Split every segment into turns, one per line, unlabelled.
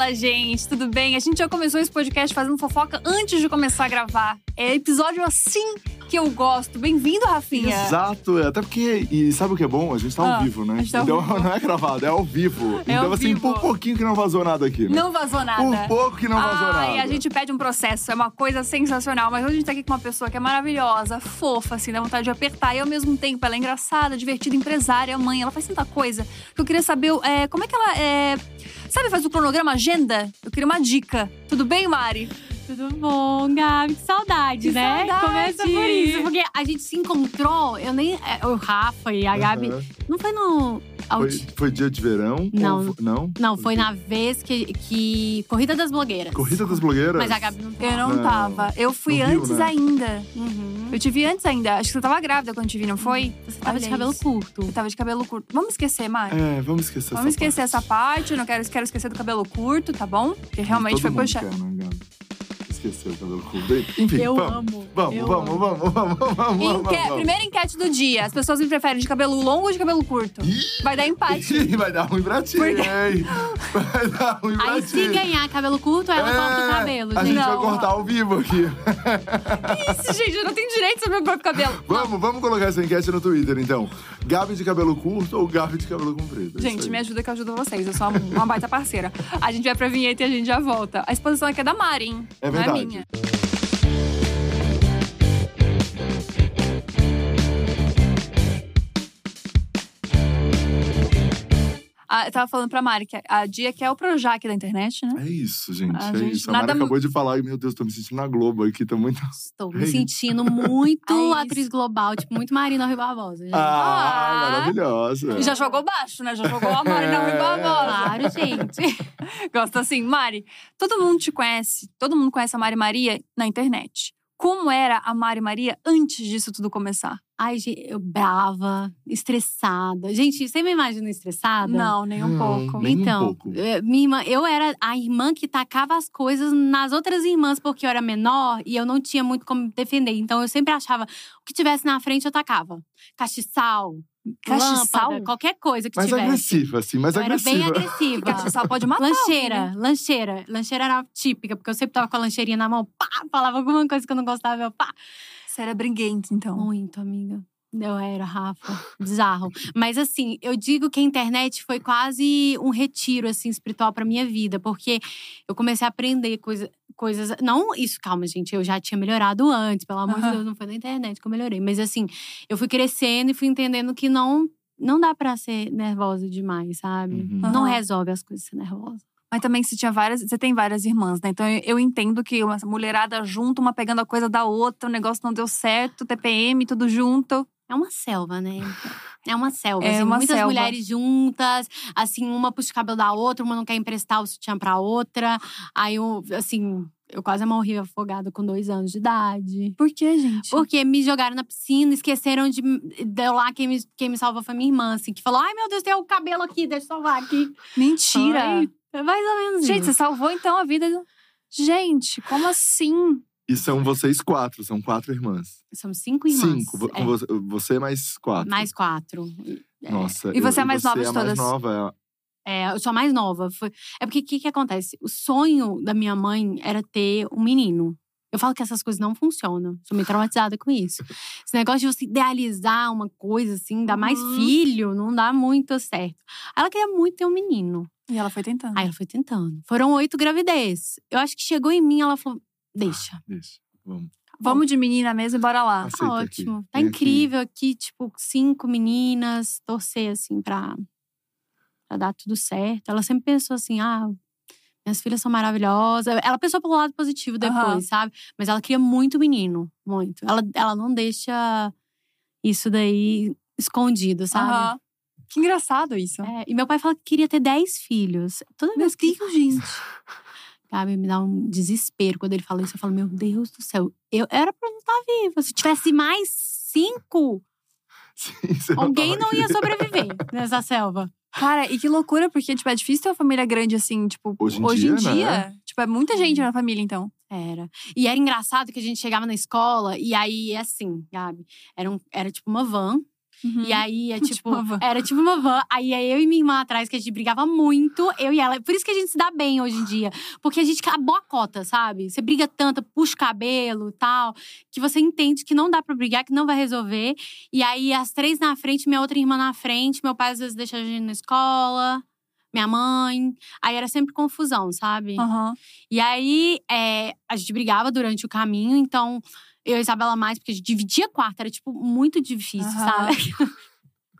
Fala, gente, tudo bem? A gente já começou esse podcast fazendo fofoca antes de começar a gravar. É episódio assim que eu gosto. Bem-vindo, Rafinha.
Exato, é, até porque. E sabe o que é bom? A gente tá
Ah,
ao vivo, né?
a gente tá
então
vivo.
não é gravado, é ao vivo.
É
então,
ao
assim,
vivo.
por pouquinho que não vazou nada aqui. Né?
Não vazou nada.
Por pouco que não vazou nada.
a gente pede um processo, é uma coisa sensacional. Mas hoje a gente tá aqui com uma pessoa que é maravilhosa, fofa, assim, dá vontade de apertar. E ao mesmo tempo, ela é engraçada, divertida, empresária, mãe. Ela faz tanta coisa. que Eu queria saber é, como é que ela é. Sabe, faz o cronograma agenda? Eu queria uma dica. Tudo bem, Mari?
Tudo bom, Gabi? Que saudade,
Que
né?
saudade!
Começa por isso. Porque a gente se encontrou, eu nem. é, O Rafa e a Gabi.
Aham.
Não foi no.
Foi, foi dia de verão?
Não.
Ou fo- não?
Não, foi na vez que, que. Corrida das blogueiras.
Corrida das blogueiras?
Mas a Gabi não
Eu não,
Não.
tava. Eu fui
Rio,
antes
né?
ainda.
Uhum.
Eu te vi antes ainda. Acho que você tava grávida quando eu te vi, não foi?
Você tava de
Olha
cabelo
isso.
curto.
Eu tava de cabelo curto. Vamos esquecer, Mari?
É, vamos esquecer
Vamos
essa
esquecer
parte.
essa parte. Eu não quero, quero esquecer do cabelo curto, tá bom? Porque realmente
Todo
foi
mundo
puxado.
quer, né, Gabi? Esqueceu o cabelo curto. Enfim,
Eu
vamos.
amo.
Vamos,
eu
vamos,
amo.
vamos, vamos, vamos, vamos,
Enque-
vamos.
Primeira enquete do dia. As pessoas me preferem de cabelo longo ou de cabelo curto?
Ih!
Vai dar empate.
Ih, Vai dar ruim pra ti,
Por quê?
hein? Vai dar ruim pra
Aí,
ti.
se ganhar cabelo curto, ela corta o
É,
cabelo,
A
gente.
gente vai
Não.
cortar ao vivo aqui.
Isso, gente, eu não tenho direito sobre meu próprio cabelo.
Vamos, vamos colocar essa enquete no Twitter, então. Gabi de cabelo curto ou Gabi de cabelo comprido? É
Gente, me ajuda que eu ajudo vocês. Eu sou uma, uma baita parceira. A gente vai pra vinheta e a gente já volta. A exposição aqui é da Mari, hein?
É
Não é
verdade.
Minha. Ah, eu tava falando pra Mari que a Dia que é o Projac da internet, né?
É isso, gente.
A
é
gente-
isso. A Mari acabou de falar e, meu Deus, tô me sentindo na Globo aqui. Tô muito.
Estou me
Ei.
sentindo muito
É isso.
atriz global, tipo, muito Marina Rui Barbosa. gente.
Ah,
Ah.
maravilhosa.
E já jogou baixo, né? Já jogou a Mari na Rui
É.
Barbosa.
Claro, gente.
Gosto assim, Mari. Todo mundo te conhece, todo mundo conhece a Mari Maria na internet. Como era a Mari Maria antes disso tudo começar?
Ai, gente, eu brava, estressada. Gente, você me imagina estressada?
Não, nem um
Não,
pouco.
nem um
então,
pouco.
eh, minha irmã, eu era a irmã que tacava as coisas nas outras irmãs, porque eu era menor e eu não tinha muito como me defender. Então eu sempre achava o que tivesse na frente eu tacava. Castiçal,
Castiçal?
lâmpada, qualquer coisa que
Mais
tivesse.
agressiva, assim, mais
eu era
agressiva.
bem agressiva.
Castiçal pode matar.
Lancheira,
alguém,
lancheira. Lancheira era típica, porque eu sempre tava com a lancheirinha na mão, pá, falava alguma coisa que eu não gostava, eu pá.
Você era briguente, então.
Muito, amiga. Eu era, Rafa. Bizarro. Mas assim, eu digo que a internet foi quase um retiro, assim, espiritual pra minha vida. Porque eu comecei a aprender coisa, coisas… Não isso, calma, gente. Eu já tinha melhorado antes. Pelo amor de
Aham.
Deus, não foi na internet que eu melhorei. Mas assim, eu fui crescendo e fui entendendo que não… Não dá pra ser nervosa demais, sabe?
Uhum.
Não resolve as coisas ser nervosa.
Mas também você tinha várias. Você tem várias irmãs, né? Então eu, eu entendo que uma mulherada junto, uma pegando a coisa da outra, o negócio não deu certo, TPM, tudo junto.
É uma selva, né? É uma selva.
É
assim,
uma
muitas
selva.
mulheres juntas, assim, uma puxa o cabelo da outra, uma não quer emprestar o sutiã pra outra. Aí, eu, assim, eu quase morri afogada com dois anos de idade.
Por quê, gente?
Porque me jogaram na piscina, esqueceram de. Deu lá, quem me, quem me salvou foi minha irmã, assim, que falou: ai meu Deus, tem o cabelo aqui, deixa eu salvar aqui.
Mentira!
Ai, é mais ou menos
Gente,
isso.
você salvou então a vida. do- Gente, como assim?
E são vocês quatro, são quatro irmãs.
Somos cinco irmãs.
Cinco.
É,
Você, você mais quatro.
mais quatro. É.
Nossa.
E você
eu-
é a mais nova
é
de
a mais
todas?
nova,
É, eu sou a mais nova. É porque o que, que acontece? O sonho da minha mãe era ter um menino. Eu falo que essas coisas não funcionam. Sou meio traumatizada com isso. Esse negócio de você idealizar uma coisa assim, dar mais
Uhum.
filho, não dá muito certo. Ela queria muito ter um menino.
E ela foi tentando.
Aí ela foi tentando. Foram oito gravidez. Eu acho que chegou em mim, ela falou: deixa.
é. Deixa. Vamos.
Vamos de menina mesmo e bora lá.
Tá
Aceita aqui.
ótimo. Tá
aqui.
incrível aqui, tipo, cinco meninas, torcer, assim, pra, pra dar tudo certo. Ela sempre pensou assim: ah, minhas filhas são maravilhosas. Ela pensou pelo lado positivo depois,
Aham.
sabe? Mas ela queria muito menino, muito. Ela, ela não deixa isso daí escondido, sabe?
Aham. Que engraçado isso.
É, e meu pai fala que queria ter dez filhos. Toda
Meu
vez que
Deus, gente.
Gabi, me dá um desespero quando ele fala isso. Eu falo, meu Deus do céu, eu era pra não estar viva. Se tivesse mais cinco,
Sim,
alguém não ia sobreviver nessa selva.
Cara, e que loucura, porque, tipo, é difícil ter uma família grande assim, tipo,
Hoje em
em
dia,
dia.
né?
Tipo, é muita gente na família, então.
Era. E era engraçado que a gente chegava na escola e aí, assim, Gabi, era, um, era tipo uma van.
Uhum.
E aí é
Tipo
tipo.
uma van.
era tipo uma van. Aí é eu e minha irmã atrás, que a gente brigava muito, eu e ela. Por isso que a gente se dá bem hoje em dia. Porque a gente acabou a cota, sabe? Você briga tanto, puxa o cabelo e tal, que você entende que não dá pra brigar, que não vai resolver. E aí, as três na frente, minha outra irmã na frente, meu pai às vezes deixa a gente na escola. Minha mãe. Aí era sempre confusão, sabe?
Aham.
E aí, é, a gente brigava durante o caminho, então eu e a Isabela mais, porque a gente dividia quarto, era, tipo, muito difícil,
Aham.
sabe?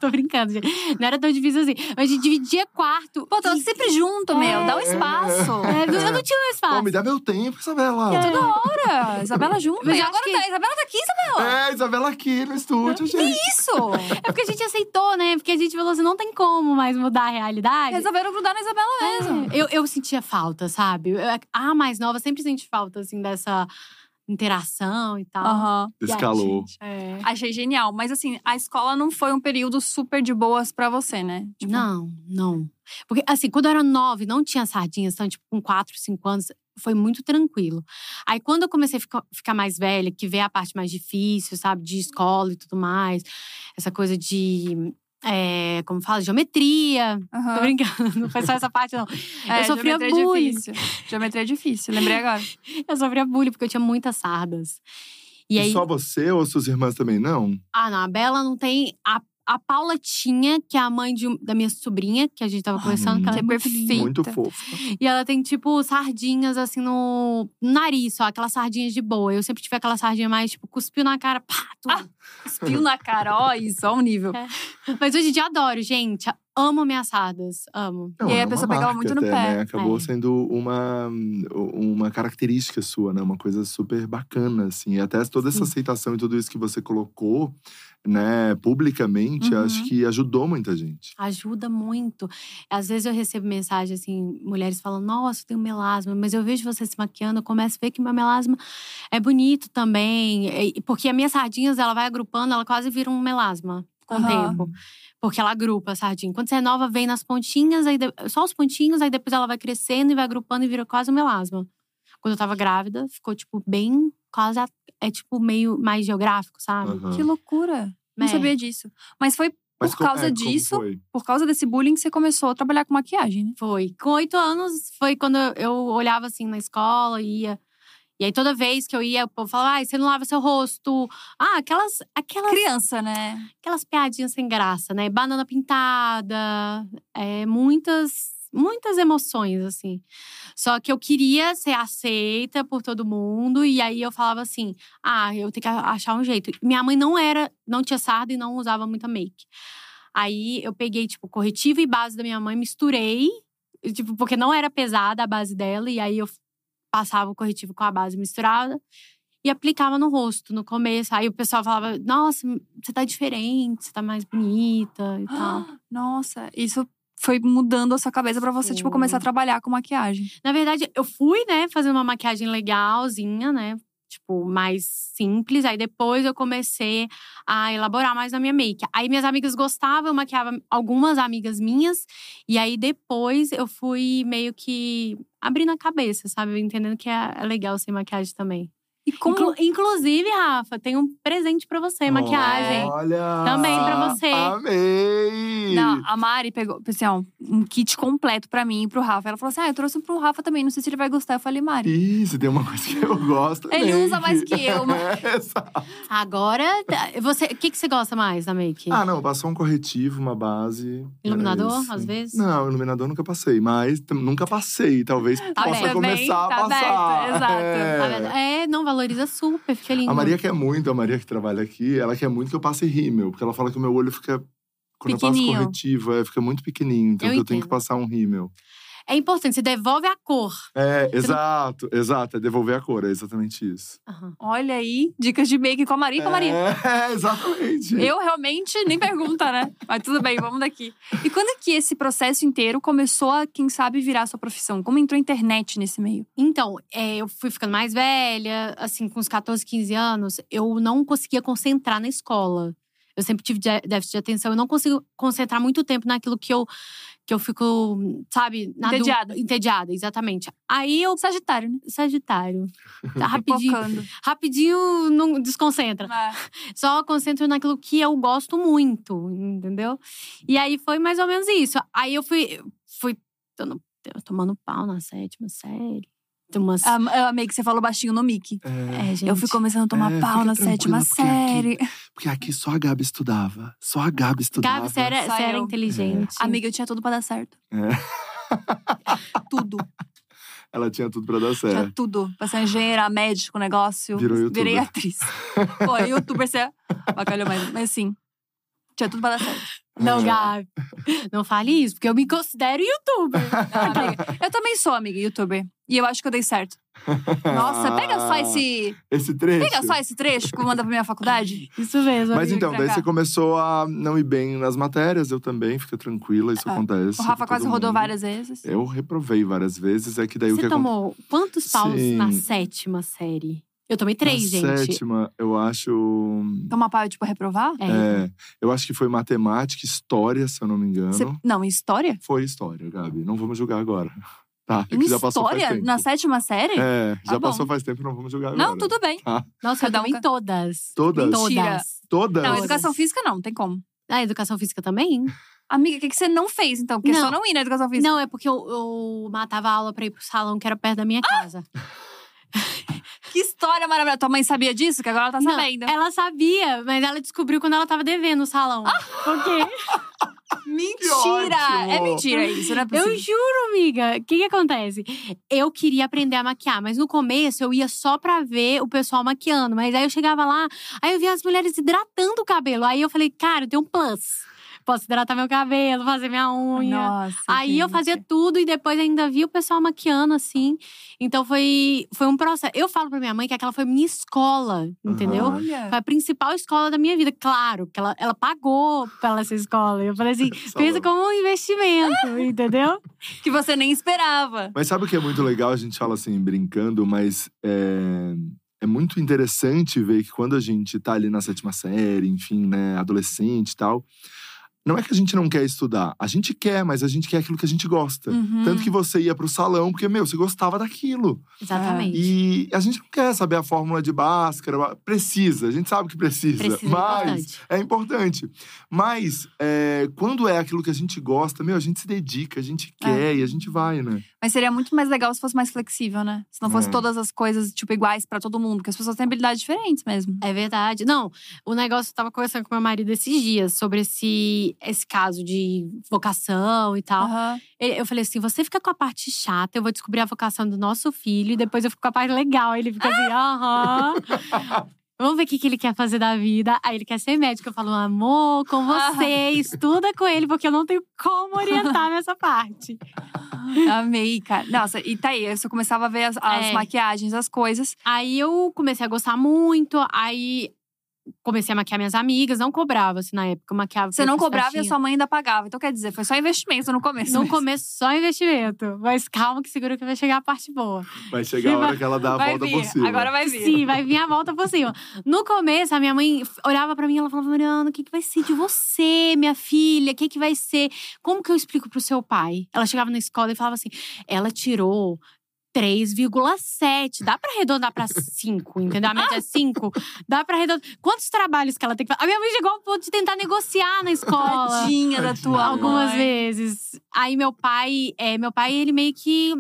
Tô brincando, gente. Não era tão difícil assim. Mas a gente dividia quarto.
Pô, tava
e-
sempre junto, meu. Dá um espaço.
É, eu não tinha mais
Pô,
espaço.
me dá meu tempo, Isabela.
É.
Toda hora. Isabela junto.
Mas
agora
acho que-
tá, Isabela tá aqui, Isabela.
É, Isabela aqui no estúdio, gente.
Isso!
É porque a gente aceitou, né? Porque a gente falou assim, não tem como mais mudar a realidade.
Resolveram grudar na Isabela mesmo.
É, eu, eu sentia falta, sabe? Eu- A mais nova sempre sente falta, assim, dessa interação e tal.
Aham.
E aí,
Escalou.
gente, é.
Achei genial. Mas assim, a escola não foi um período super de boas pra você, né? Tipo,
Não, não. Porque, assim, quando eu era nove, não tinha sardinhas, então, tipo, com quatro, cinco anos, foi muito tranquilo. Aí, quando eu comecei a ficar, ficar mais velha, que veio a parte mais difícil, sabe, de escola e tudo mais, essa coisa de. É, como fala? Geometria.
aham.
Tô brincando, não foi só essa parte, não.
É,
eu sofria
geometria é
bullying.
difícil. Geometria é difícil, lembrei agora.
Eu sofria bullying, porque eu tinha muitas sardas. E
E
aí.
só você ou suas irmãs também, não?
Ah, não, a Bela não tem. A, a Paula tinha, que é a mãe de um- da minha sobrinha, que a gente tava
Ai,
conversando, que ela é
é perfeita.
Muito fofa.
E ela tem, tipo, sardinhas assim no nariz, só, aquelas sardinhas de boa. Eu sempre tive aquela sardinha mais, tipo, cuspiu na cara, pá, tudo.
Cuspiu na cara, ó, isso, ó o nível.
É. Mas hoje em dia adoro, gente. Amo minhas sardas. Amo.
Não,
E aí
é
a
uma
pessoa pegava muito no
até,
pé.
Né? Acabou
É.
sendo uma, uma característica sua, né? Uma coisa super bacana, assim. E até toda essa
Sim.
aceitação e tudo isso que você colocou, né, publicamente,
Uhum.
acho que ajudou muita gente.
Ajuda muito. Às vezes eu recebo mensagem assim, mulheres falando: Nossa, eu tenho melasma, mas eu vejo você se maquiando, eu começo a ver que meu melasma é bonito também. E- Porque as minhas sardinhas, ela vai agrupando, ela quase vira um melasma com o
Aham.
tempo. Porque ela agrupa a sardinha. Quando você é nova, vem nas pontinhas, aí de- só os pontinhos, aí depois ela vai crescendo e vai agrupando e vira quase um melasma. Quando eu tava grávida, ficou, tipo, bem. Quase. É tipo meio mais geográfico, sabe?
Aham.
Que loucura. Não
É.
sabia disso. Mas foi
Mas
por causa
é,
disso, por causa desse bullying, que você começou a trabalhar com maquiagem, né?
Foi. Com oito anos, foi quando eu- eu olhava assim na escola e ia. E aí, toda vez que eu ia, o povo falava, ai, você não lava seu rosto. Ah, aquelas, aquelas,
Criança, né?
aquelas piadinhas sem graça, né? Banana pintada, é, muitas, muitas emoções, assim. Só que eu queria ser aceita por todo mundo. E aí, eu falava assim, ah, eu tenho que achar um jeito. Minha mãe não era, não tinha sarda e não usava muita make. Aí, eu peguei, tipo, corretivo e base da minha mãe, misturei. Tipo, porque não era pesada a base dela. E aí, eu passava o corretivo com a base misturada e aplicava no rosto no começo. Aí o pessoal falava: Nossa, você tá diferente, você tá mais bonita e tal.
Nossa, isso foi mudando a sua cabeça pra você, tipo,
Foi.
começar a trabalhar com maquiagem.
Na verdade, eu fui, né, fazer uma maquiagem legalzinha, né? Tipo, mais simples. Aí depois eu comecei a elaborar mais na minha make. Aí minhas amigas gostavam, eu maquiava algumas amigas minhas. E aí depois eu fui meio que abrindo a cabeça, sabe? Entendendo que é é legal sem maquiagem também.
E.
Inclu- inclusive, Rafa, tem um presente pra você, maquiagem.
Olha!
Também pra você.
Amei!
Não, a Mari pegou, assim, ó, um kit completo pra mim e pro Rafa. Ela falou assim: Ah, eu trouxe pro Rafa também, não sei se ele vai gostar. Eu falei, Mari.
Isso, tem uma coisa que eu gosto
Ele usa mais que eu, mas-
É, exato.
Agora, você, o que, que você gosta mais da make?
Ah, não, passou um corretivo, uma base.
Iluminador, às vezes?
Não, iluminador nunca passei, mas nunca passei. Talvez
Tá
possa
bem,
começar
tá
a passar.
aberto, exato.
É.
Tá? É, não, valoriza super, fica lindo.
A Maria quer muito, a Maria que trabalha aqui, ela quer muito que eu passe rímel, porque ela fala que o meu olho fica. Quando eu passo corretivo, é, fica muito pequenininho. Então
Eu
eu, tenho que passar um rímel.
É importante, você devolve a cor.
É, exato, exato. É devolver a cor, é exatamente isso.
Aham.
Olha aí, dicas de make com a Maria e com a Maria.
É, exatamente.
Eu realmente nem pergunta, né? Mas tudo bem, vamos daqui. E quando é que esse processo inteiro começou a, quem sabe, virar sua profissão? Como entrou a internet nesse meio?
Então, é, eu fui ficando mais velha, assim, com uns 14, 15 anos, eu não conseguia concentrar na escola. Eu sempre tive déficit de atenção. Eu não consigo concentrar muito tempo naquilo que eu, que eu fico, sabe, na du-
Entediada.
Entediada, exatamente. Aí eu.
Sagitário, né?
Sagitário. Tá rapidinho. Rapidinho não desconcentra.
É.
Só concentro naquilo que eu gosto muito, entendeu? E aí foi mais ou menos isso. Aí eu fui, fui tomando pau na sétima série. Tem umas.
Ah, Eu amei que você falou baixinho no Mickey.
É,
é, gente.
Eu fui começando a tomar
É,
pau na sétima
porque aqui-
série.
porque aqui só a Gabi estudava. Só a Gabi estudava.
Gabi, você era,
Só
você era inteligente.
Amiga, eu tinha tudo pra dar certo.
É.
Tudo.
Ela tinha tudo pra dar
Tinha
certo.
tudo. Pra ser engenheira, médico, negócio.
Virou youtuber.
Virei atriz. Pô, youtuber, você bacalhou mais. Mas sim. Tinha tudo pra dar certo.
Não. Gabi. Não fale isso, porque eu me considero youtuber.
Não, amiga. Eu também sou, amiga, youtuber. E eu acho que eu dei certo. Nossa, pega só esse.
Esse trecho.
Pega só esse trecho que manda pra minha faculdade.
Isso mesmo.
Mas então, daí
cá.
você começou a não ir bem nas matérias, eu também, fica tranquila, isso
Ah,
acontece.
O Rafa quase
todo
rodou
mundo.
várias vezes.
Eu reprovei várias vezes, é que daí o que
Você tomou quantos paus
Sim.
na sétima série? Eu tomei três,
Na
gente.
sétima, eu acho.
Tomar pau, tipo, reprovar?
É.
É, eu acho que foi matemática, história, se eu não me engano.
Você- Não, em história?
Foi história, Gabi. Não vamos julgar agora. Tá, é
Em
que já passou faz
história?
tempo.
Na sétima série?
É, já
Tá bom.
passou faz tempo, não vamos julgar agora.
Não, tudo bem.
Nossa,
Cada
eu
um
tomei
ca-
todas.
Todas?
Mentira.
Todas.
Todas?
Não, educação física não, não tem como.
A educação física também?
Amiga, o que, que você não fez, então? Porque é
Não.
só não ir na educação física.
Não, é porque eu, eu matava a aula pra ir pro salão que era perto da minha casa.
Que história maravilhosa. Tua mãe sabia disso? Que agora ela tá
Não,
sabendo.
ela sabia, mas ela descobriu quando ela tava devendo o salão. Por quê?
Mentira! É mentira isso, não é possível.
Eu juro, amiga. O que que acontece? Eu queria aprender a maquiar, mas no começo eu ia só pra ver o pessoal maquiando. Mas aí eu chegava lá, aí eu via as mulheres hidratando o cabelo. Aí eu falei, cara, eu tenho um plus. Posso hidratar meu cabelo, fazer minha unha.
Nossa.
Aí eu
gente.
fazia tudo e depois ainda via o pessoal maquiando assim. Então foi, foi um processo. Eu falo pra minha mãe que aquela foi minha escola, entendeu?
Olha.
Foi a principal escola da minha vida. Claro, que ela, ela pagou pela essa escola. Eu falei assim, pensa como um investimento, entendeu?
Que você nem esperava.
Mas sabe o que é muito legal? A gente fala assim, brincando, mas é, é muito interessante ver que quando a gente tá ali na sétima série, enfim, né, adolescente e tal, não é que a gente não quer estudar. A gente quer, mas a gente quer aquilo que a gente gosta.
Uhum.
Tanto que você ia pro salão, porque, meu, você gostava daquilo.
Exatamente.
E a gente não quer saber a fórmula de Bhaskara. Precisa, a gente sabe que precisa.
Precisa, é
mas
importante.
é importante. Mas é, quando é aquilo que a gente gosta, meu, a gente se dedica, a gente
É.
quer e a gente vai, né?
Mas seria muito mais legal se fosse mais flexível, né? Se não fosse
É.
todas as coisas, tipo, iguais pra todo mundo. Porque as pessoas têm habilidades diferentes mesmo.
É verdade. Não, o negócio eu tava conversando com meu marido esses dias sobre esse, esse caso de vocação e tal. Ele- Eu falei assim: você fica com a parte chata, eu vou descobrir a vocação do nosso filho, e depois eu fico com a parte legal. Aí ele fica assim, aham. Vamos ver o que, que ele quer fazer da vida. Aí ele quer ser médico. Eu falo, amor, com você, estuda com ele, porque eu não tenho como orientar nessa parte.
Amei, cara. Nossa, e tá aí. Eu só começava a ver as, as
É.
maquiagens, as coisas.
Aí eu comecei a gostar muito, aí comecei a maquiar minhas amigas, não cobrava assim na época, eu maquiava.
Você não cobrava e a sua mãe ainda pagava. Então, quer dizer, foi só investimento no começo.
No
mesmo.
começo, só investimento. Mas calma que segura que vai chegar a parte boa.
Vai chegar a hora que ela dá a
vai
volta
vir.
por cima.
Agora vai vir.
Sim, vai vir a volta por cima. No começo, a minha mãe olhava pra mim e ela falava: Mariana, o que, que vai ser de você, minha filha? O que, que vai ser? Como que eu explico pro seu pai? Ela chegava na escola e falava assim: ela tirou. 3,7. Dá pra arredondar pra 5, entendeu? A média é 5. Dá pra arredondar. Quantos trabalhos que ela tem que fazer? A minha mãe chegou ao ponto de tentar negociar na escola.
Tadinha da
Tadinha.
tua
Algumas
mãe.
vezes. Aí meu pai, é, meu pai, ele meio que.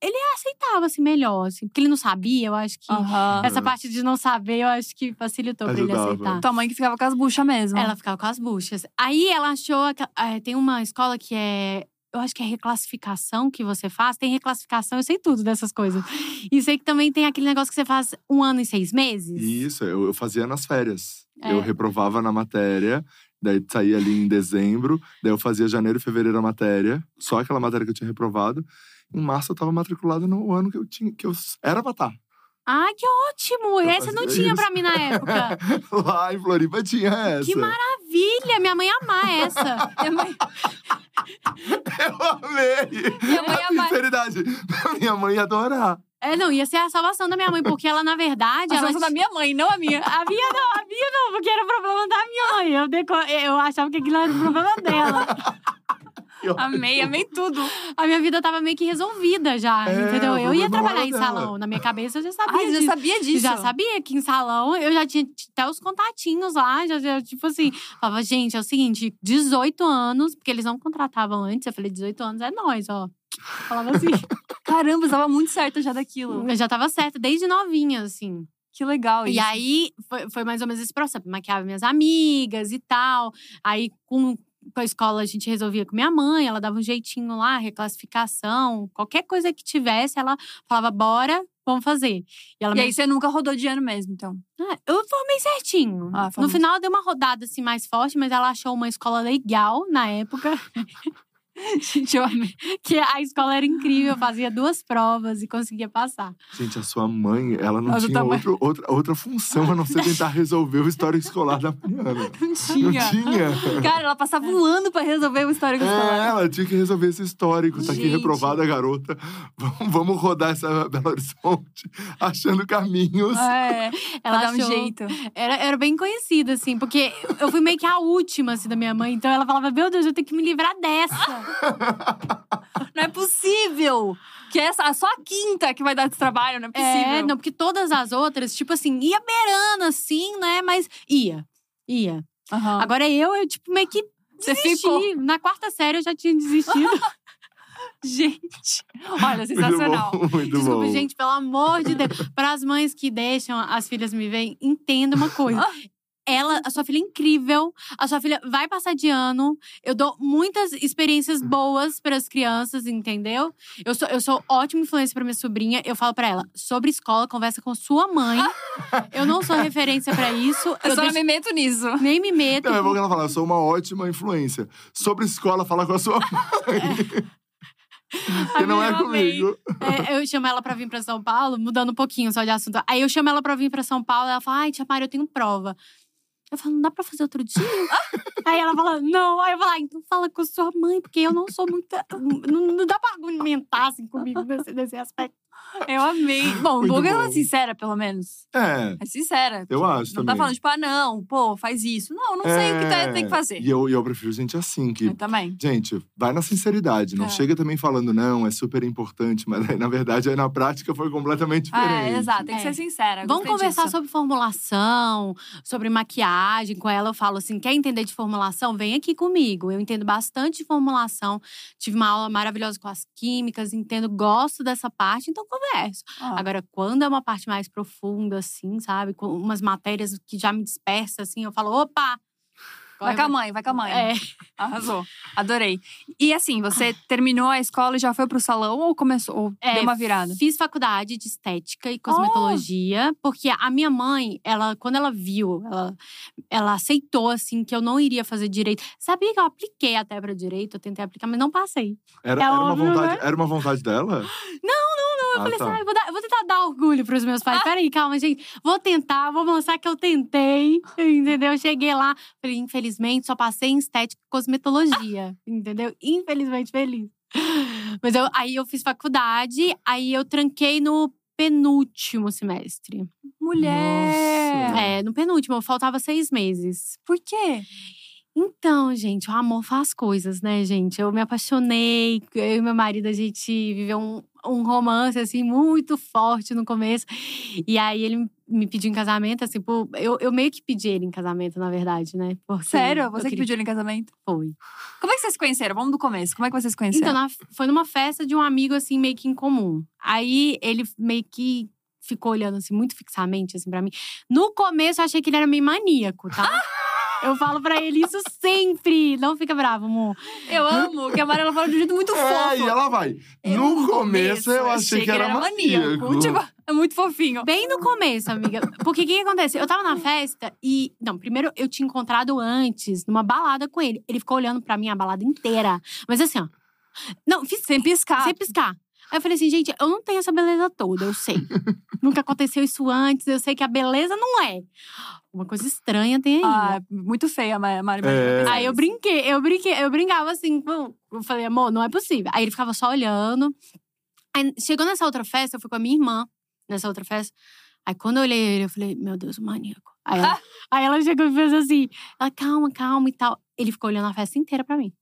Ele aceitava assim melhor, assim, porque ele não sabia, eu acho que.
Aham.
Essa parte de não saber, eu acho que facilitou pra ele
Ajudava.
aceitar.
Tua mãe que ficava com as buchas mesmo.
Ela ficava com as buchas. Aí ela achou. Que, é, tem uma escola que é. Eu acho que é reclassificação que você faz. Tem reclassificação, eu sei tudo dessas coisas. E sei que também tem aquele negócio que você faz um ano e seis meses.
Isso, eu, eu fazia nas férias.
É.
Eu reprovava na matéria, daí saía ali em dezembro, daí eu fazia janeiro e fevereiro a matéria, só aquela matéria que eu tinha reprovado. Em março eu tava matriculado no ano que eu tinha, que eu era pra estar.
Ai, que ótimo!
Eu
Essa não tinha
isso.
pra mim na época.
Lá em Floripa tinha essa.
Que maravilha! Minha mãe amar essa.
Minha mãe,
Eu amei!
Minha mãe
Na
ama-
Sinceridade, minha mãe ia adorar.
É, não, ia ser a salvação da minha mãe, porque ela, na verdade.
A
ela
salvação da minha mãe, não a minha.
A minha não, a minha não, porque era o problema da minha mãe. Eu, deco... eu achava que aquilo era o problema dela.
Amei, amei tudo.
A minha vida tava meio que resolvida já,
É,
entendeu? Eu ia trabalhar em
dela.
salão. Na minha cabeça eu já sabia
Ai, já
disso.
sabia disso.
Já sabia que em salão eu já tinha até os contatinhos lá, já, já, tipo assim, falava, gente, é o seguinte, 18 anos, porque eles não contratavam antes, eu falei, 18 anos é nós, ó. Falava assim.
Caramba, eu tava muito certa já daquilo.
eu já tava certa, desde novinha, assim.
Que legal isso.
E aí, foi, foi mais ou menos esse processo. Maquiava minhas amigas e tal. Aí, com, com a escola, a gente resolvia com minha mãe. Ela dava um jeitinho lá, reclassificação. Qualquer coisa que tivesse, ela falava, bora, vamos fazer. E, ela
E
me-
aí você nunca rodou de ano mesmo, então.
Ah, eu formei certinho.
Ah,
no final, deu uma rodada assim mais forte. Mas ela achou uma escola legal na época.
Gente, eu amei.
Que a escola era incrível. Eu fazia duas provas e conseguia passar.
Gente, a sua mãe, ela não tinha outro, outra, outra função a não ser tentar resolver o histórico escolar da Mariana.
Não
Não
tinha.
tinha.
Cara, ela passava um ano pra resolver o histórico
É,
escolar.
ela tinha que resolver esse histórico. Tá aqui reprovada a garota. Vamos, vamos rodar essa Belo Horizonte achando caminhos.
É, ela dá um jeito.
Era, era bem conhecida, assim, porque eu fui meio que a última, assim, da minha mãe. Então ela falava, meu Deus, eu tenho que me livrar dessa.
Não é possível que essa, só a quinta que vai dar esse trabalho, não é possível.
É, não, porque todas as outras, tipo assim, ia beirando, assim, né? Mas ia, ia.
Aham.
Agora eu, eu, tipo, meio que
Você
desisti.
ficou.
Na quarta série eu já tinha desistido.
Gente, olha,
Muito
sensacional.
bom, muito
Desculpa,
bom.
gente, pelo amor de Deus. Para as mães que deixam as filhas me verem, entenda uma coisa. Ela, a sua filha é incrível, a sua filha vai passar de ano. Eu dou muitas experiências boas para as crianças, entendeu? Eu sou, eu sou ótima influência para minha sobrinha. Eu falo para ela sobre escola, conversa com sua mãe. Eu não sou referência para isso.
Eu
Eu
só não
deixo-
me meto nisso.
nem me meto.
Não, é bom que ela fala, eu sou uma ótima influência. Sobre escola, fala com a sua mãe. que não é comigo.
É, eu chamo ela pra vir pra São Paulo, mudando um pouquinho só de assunto. Aí eu chamo ela pra vir pra São Paulo, ela fala, ai, tia Mari, eu tenho prova. Eu falo, não dá pra fazer outro dia? Aí ela fala, não. Aí eu falo, ah, então fala com sua mãe, porque eu não sou muita. Não, não dá pra argumentar assim comigo nesse, nesse aspecto.
Eu amei. Bom,
Muito
o Guga
bom.
é sincera, pelo menos.
É,
É sincera.
eu acho
Não
também.
tá falando, tipo, ah, não, pô, faz isso. Não, não sei o que tá- tem que fazer.
É, E eu, eu prefiro gente assim, que
Eu também.
Gente, vai na sinceridade. Não
É.
chega também falando, não, é super importante. Mas aí, na verdade, aí na prática foi completamente diferente.
É, exato, tem que
É.
ser sincera.
Vamos conversar
disso.
sobre formulação, sobre maquiagem. Com ela eu falo assim: quer entender de formulação? Vem aqui comigo. Eu entendo bastante de formulação. Tive uma aula maravilhosa com as químicas, entendo, gosto dessa parte, então converso.
Ah,
Agora, quando é uma parte mais profunda, assim, sabe? Com umas matérias que já me dispersa, assim, eu falo, opa!
vai com a mãe, vai com a mãe.
É,
Arrasou. Adorei. E assim, você terminou a escola e já foi pro salão ou começou? Ou
É,
deu uma virada?
Fiz faculdade de estética
Oh!
e cosmetologia, porque a minha mãe, ela, quando ela viu, ela, ela aceitou, assim, que eu não iria fazer direito. Sabia que eu apliquei até pra direito, eu tentei aplicar, mas não passei.
Era,
É
era, uma vontade, era uma vontade dela?
Não, Eu falei assim, ah, eu vou, dar- eu vou tentar dar orgulho pros meus pais. Peraí, calma, gente. Vou tentar, vou mostrar que eu tentei. Entendeu? Cheguei lá, falei, infelizmente, só passei em estética e cosmetologia. entendeu? Infelizmente, feliz. Mas eu- aí eu fiz faculdade, aí eu tranquei no penúltimo semestre.
Mulher!
Nossa.
É, no penúltimo, faltava seis meses.
Por quê?
Então, gente, o amor faz coisas, né, gente? Eu me apaixonei, eu e meu marido, a gente viveu um, um romance, assim, muito forte no começo. E aí ele me pediu em casamento, assim, por, eu, eu meio que pedi ele em casamento, na verdade, né? Porque
Sério? Você que
queria-
pediu ele em casamento?
Foi.
Como é que vocês se conheceram? Vamos do começo. Como é que vocês se conheceram?
Então, na- foi numa festa de um amigo, assim, meio que em comum. Aí ele meio que ficou olhando, assim, muito fixamente, assim, pra mim. No começo, eu achei que ele era meio maníaco, tá? Eu falo pra ele isso sempre. Não fica bravo, amor.
Eu amo que a Mariela fala de um jeito muito
É,
fofo.
e ela vai.
Eu,
no começo eu achei que era maníaco.
Tipo, é muito fofinho.
Bem no começo, amiga. Porque o que, que acontece? Eu tava na festa e. Não, primeiro eu tinha encontrado antes, numa balada com ele. Ele ficou olhando pra mim a balada inteira. Mas assim, ó. Não, fiz
Sem piscar.
sem piscar. Aí eu falei assim, gente, eu não tenho essa beleza toda, eu sei. Nunca aconteceu isso antes, eu sei que a beleza não é. Uma coisa estranha tem aí.
Ah, muito feia a Mari. Mari
É.
Aí eu brinquei, eu brinquei, eu brincava assim, eu falei, amor, não é possível. Aí ele ficava só olhando. Aí chegou nessa outra festa, eu fui com a minha irmã nessa outra festa. Aí quando eu olhei ele, eu falei, meu Deus, o maníaco. Aí ela, aí ela chegou e fez assim, ela, calma, calma e tal. Ele ficou olhando a festa inteira pra mim.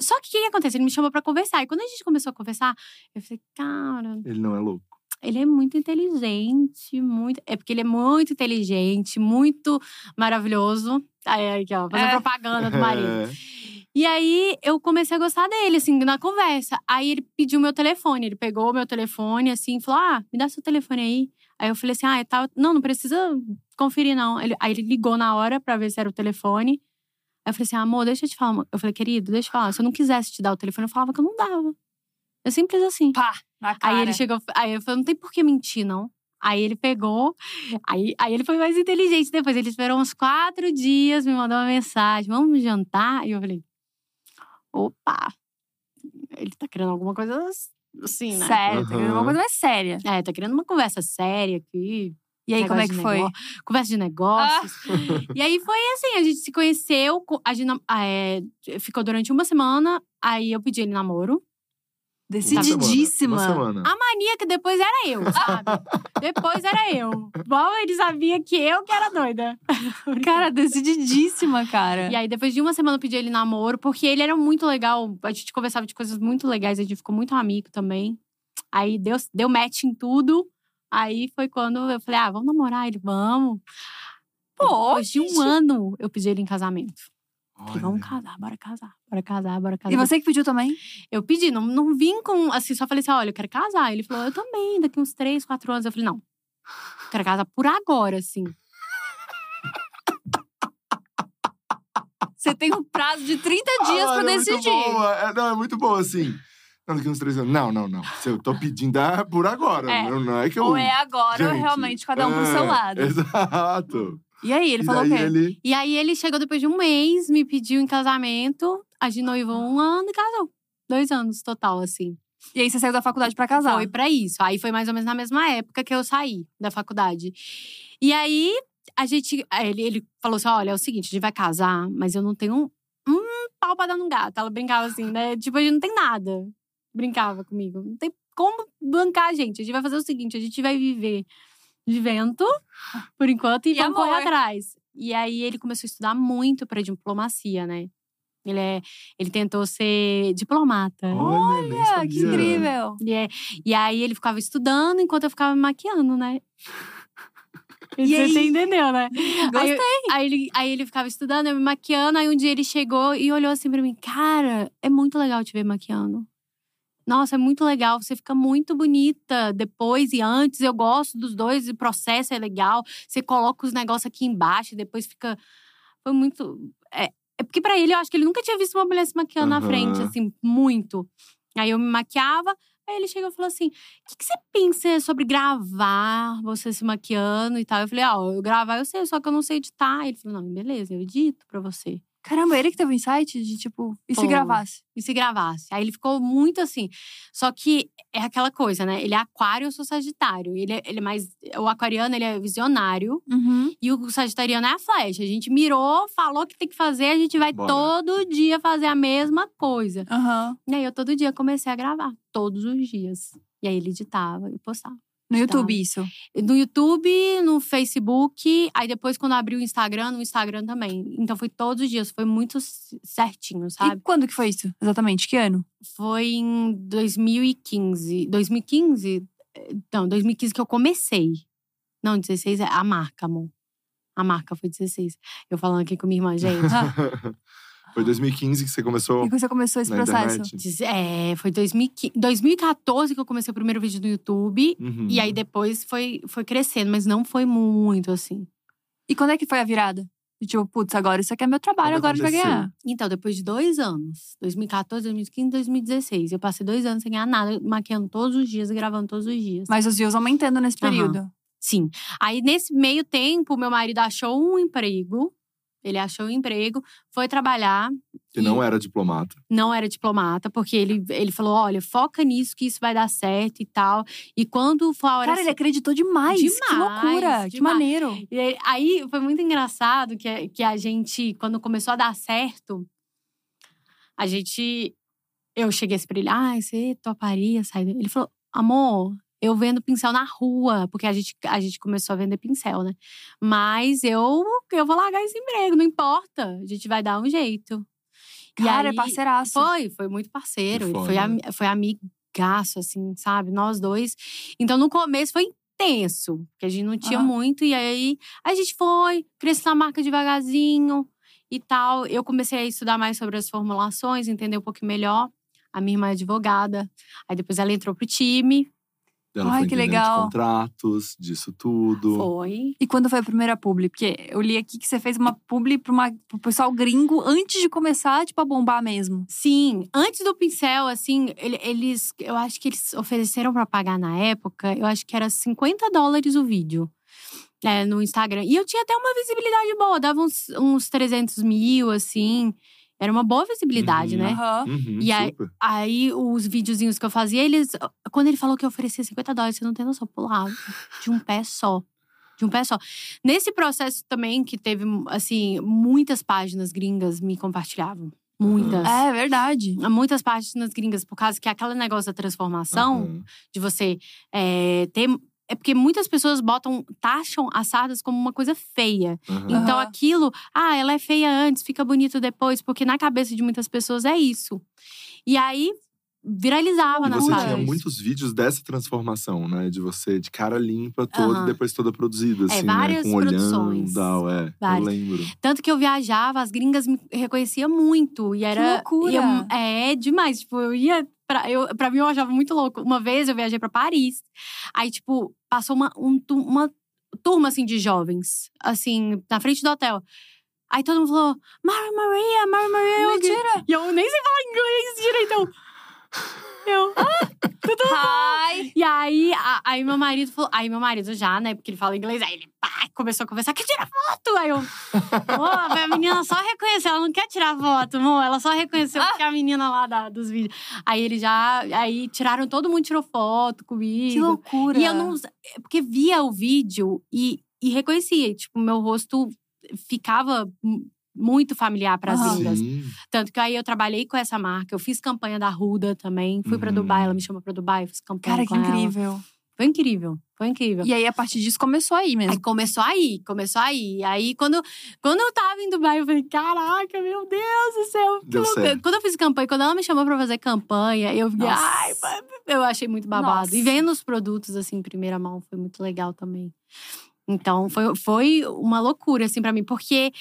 Só que o que, que acontece? Ele me chamou pra conversar. E quando a gente começou a conversar, eu falei, cara,
Ele não é louco.
ele é muito inteligente, muito. É porque ele é muito inteligente, muito maravilhoso. Aí, aqui, ó, fazer
É.
propaganda do marido.
É.
E aí eu comecei a gostar dele, assim, na conversa. Aí ele pediu meu telefone. Ele pegou meu telefone, assim, e falou: Ah, me dá seu telefone aí. Aí eu falei assim: Ah, tá. Não, não precisa conferir, não. Ele- aí ele ligou na hora pra ver se era o telefone. Aí eu falei assim: Amor, deixa eu te falar. uma-" Eu falei, querido, deixa eu falar. Se eu não quisesse te dar o telefone, eu falava que eu não dava. É simples assim.
Pá, na cara.
Aí ele chegou, aí eu falei, não tem por que mentir, não. Aí ele pegou, aí, aí ele foi mais inteligente depois. Ele esperou uns quatro dias, me mandou uma mensagem, vamos jantar? E eu falei, opa, ele tá querendo alguma coisa assim, né?
Sério, tá querendo
Aham.
uma coisa mais séria.
É, tá querendo uma conversa séria aqui.
E aí, como é que foi?
negócio, Conversa de negócios. e aí foi assim, a gente se conheceu, co- a gente ah, é, ficou durante uma semana, aí eu pedi ele namoro.
Decididíssima.
Uma semana.
A mania que depois era eu, sabe? depois era eu. Bom, ele sabia que eu que era doida.
Cara, decididíssima, cara.
E aí, depois de uma semana, eu pedi ele namoro, porque ele era muito legal. A gente conversava de coisas muito legais, a gente ficou muito amigo também. Aí deu, deu match em tudo. Aí foi quando eu falei: ah, vamos namorar ele, vamos.
Pô,
Depois de um ano, eu pedi ele em casamento. Falei, vamos casar, bora casar, bora casar, bora casar.
E você que pediu também?
Eu pedi, não, não vim com, assim, só falei assim, olha, eu quero casar. Ele falou, eu também, daqui uns três, quatro anos. Eu falei, não, eu quero casar por agora, assim.
Você tem um prazo de 30
Ah,
dias pra
mano, é muito
decidir.
é- não, é muito bom assim. Não, daqui uns três anos. Não, não, não. Se eu tô pedindo é por agora.
É.
Não, não é que eu.
Ou é agora, ou
Gente,
realmente cada um pro seu
é,
lado.
Exato.
E aí, ele
e
falou o quê?
ele.
E aí ele chegou depois de um mês, me pediu em casamento. A gente noivou um ano e casou. Dois anos total, assim.
E aí você saiu da faculdade pra casar.
Foi pra isso. Aí foi mais ou menos na mesma época que eu saí da faculdade. E aí a gente. Ele, ele falou assim: olha, é o seguinte, a gente vai casar, mas eu não tenho um, um pau pra dar num gato. Ela brincava assim, né? Tipo, a gente não tem nada. Brincava comigo. Não tem como bancar a gente. A gente vai fazer o seguinte: a gente vai viver de vento, por enquanto, e,
E
vamos correr atrás. E aí ele começou a estudar muito pra diplomacia, né? Ele, é, ele tentou ser diplomata.
Olha, sabia.
que incrível.
E, é- e aí ele ficava estudando enquanto eu ficava me maquiando, né?
E
Você
aí?
entendeu, né? Aí,
Gostei.
eu- aí ele, aí ele ficava estudando, eu me maquiando. Aí um dia ele chegou e olhou assim pra mim: Cara, é muito legal te ver maquiando. Nossa, é muito legal. Você fica muito bonita depois e antes. Eu gosto dos dois, o processo é legal. Você coloca os negócios aqui embaixo e depois fica. Foi muito. É, é porque pra ele eu acho que ele nunca tinha visto uma mulher se maquiando na
Aham.
frente, assim, muito. Aí eu me maquiava. Aí ele chegou e falou assim: O que, que você pensa sobre gravar você se maquiando e tal? Eu falei: Ó, eu gravar eu sei, só que eu não sei editar. Ele falou: Não, beleza, eu edito pra você.
Caramba, ele que teve o insight de tipo, e se
Foi.
gravasse?
E se gravasse. Aí ele ficou muito assim. Só que é aquela coisa, né? Ele é aquário, eu sou sagitário. Ele é, ele é mais. O aquariano, ele é visionário.
Uhum.
E o sagitariano é a flecha. A gente mirou, falou que tem que fazer, a gente vai
Bora.
todo dia fazer a mesma coisa.
Aham.
E aí eu todo dia comecei a gravar, todos os dias. E aí ele editava e postava.
No
Tá.
YouTube, isso.
No YouTube, no Facebook, aí depois quando abriu o Instagram, no Instagram também. Então foi todos os dias, foi muito certinho, sabe?
E quando que foi isso? Exatamente, que ano?
Foi em 2015. 2015? Eh, Não, 2015 que eu comecei. Não, 16 é a marca, amor. A marca foi 16. Eu falando aqui com minha irmã, gente.
Foi 2015 que você começou
e que você começou esse processo?
internet.
É, foi 2015, 2014 que eu comecei o primeiro vídeo no YouTube.
Uhum.
E aí depois foi, foi crescendo, mas não foi muito assim.
E quando é que foi a virada? Tipo, putz, agora isso aqui é meu trabalho,
Quando
agora a gente vai
aconteceu?
ganhar.
Então, depois de dois anos, 2014, 2015, 2016, eu passei dois anos sem ganhar nada, maquiando todos os dias e gravando todos os dias.
Mas os views aumentando nesse período.
Sim. Aí, nesse meio tempo, meu marido achou um emprego. Ele achou um emprego, foi trabalhar.
Que não era diplomata.
Não era diplomata, porque ele, ele falou: olha, foca nisso que isso vai dar certo e tal. E quando for a hora.
Cara, ele acreditou demais. Que
Demais,
loucura. Que
demais.
maneiro.
E aí- foi muito engraçado que, a- que a gente, quando começou a dar certo, a gente. eu cheguei assim pra ele, ah, você toparia sair? Ele falou, amor, eu vendo pincel na rua, porque a gente, a gente começou a vender pincel, né? Mas eu, eu vou largar esse emprego, não importa. A gente vai dar um jeito. E
Cara, é
aí-
parceiraço.
Foi, foi muito parceiro.
Foda.
foi, ami- foi amigaço, assim, sabe? Nós dois. Então, no começo foi intenso, porque a gente não tinha muito. E aí, a gente foi, cresceu na marca devagarzinho e tal. Eu comecei a estudar mais sobre as formulações, entender um pouquinho melhor. A minha irmã é advogada. Aí, depois ela entrou pro time.
Ela
Ai,
foi
que legal.
de contratos, disso tudo.
Foi.
E quando foi a primeira publi? Porque eu li aqui que você fez uma publi pra uma, pro pessoal gringo antes de começar, tipo, a bombar mesmo.
Sim, antes do pincel, assim, ele- eles. Eu acho que eles ofereceram pra pagar na época, eu acho que era 50 dólares o vídeo. é, no Instagram. E eu tinha até uma visibilidade boa, dava uns, uns 300 mil, assim. Era uma boa visibilidade,
Uhum.
né?
Aham.
Uhum,
E aí-. Aí, os videozinhos que eu fazia, eles. Quando ele falou que eu oferecia 50 dólares, você não tem noção, eu pulava. De um pé só. De um pé só. Nesse processo também, que teve, assim, muitas páginas gringas me compartilhavam. Muitas.
É verdade.
Muitas páginas gringas, por causa que aquele negócio da transformação,
Aham.
de você é, ter. É porque muitas pessoas botam, taxam as sardas como uma coisa feia.
Aham.
Então aquilo, ah, ela é feia antes, fica bonito depois, porque na cabeça de muitas pessoas é isso. E aí viralizava
E
nas
você tinha muitos vídeos dessa transformação, né? De você de cara limpa toda e depois toda produzida,
É,
assim,
várias
né? Com
produções.
e tal, é.
Várias.
Eu lembro.
Tanto que eu viajava, as gringas me reconheciam muito. E era.
loucura!
e eu- é demais. Tipo, eu ia. Pra, eu, pra mim, eu achava muito louco. Uma vez eu viajei pra Paris. Aí, tipo, passou uma, um uma turma, assim, de jovens, assim, na frente do hotel. Aí todo mundo falou: Mary Maria, Mary Maria. eu-
Mentira!
E eu nem sei falar inglês direitão. Eu.
Hi!
E aí, a- aí meu marido falou. Aí meu marido já, né? Porque ele fala inglês. Aí ele pá, começou a conversar, quer tirar foto? Aí eu. A menina só reconheceu, ela não quer tirar foto, amor. Ela só reconheceu porque é a menina lá da- dos vídeos. Aí ele já. Aí tiraram, todo mundo tirou foto comigo.
Que loucura!
E eu não. Porque via o vídeo e, e reconhecia. Tipo, meu rosto ficava muito familiar para as gringas.
Sim.
Tanto que aí eu trabalhei com essa marca, eu fiz campanha da Ruda também. Fui pra
Uhum.
Dubai, ela me chamou pra Dubai, eu fiz campanha
Cara,
com
que
ela.
incrível.
Foi incrível, foi incrível.
E aí, a partir disso, começou aí mesmo.
Aí começou aí, começou aí. Aí quando, quando eu tava em Dubai, eu falei, caraca, meu Deus do céu. Que
Deu certo.
Quando eu fiz campanha, quando ela me chamou pra fazer campanha, eu fiquei,
Nossa.
ai, eu achei muito babado.
Nossa.
E vendo os produtos assim em primeira mão, foi muito legal também. Então, foi, foi uma loucura, assim, pra mim, porque.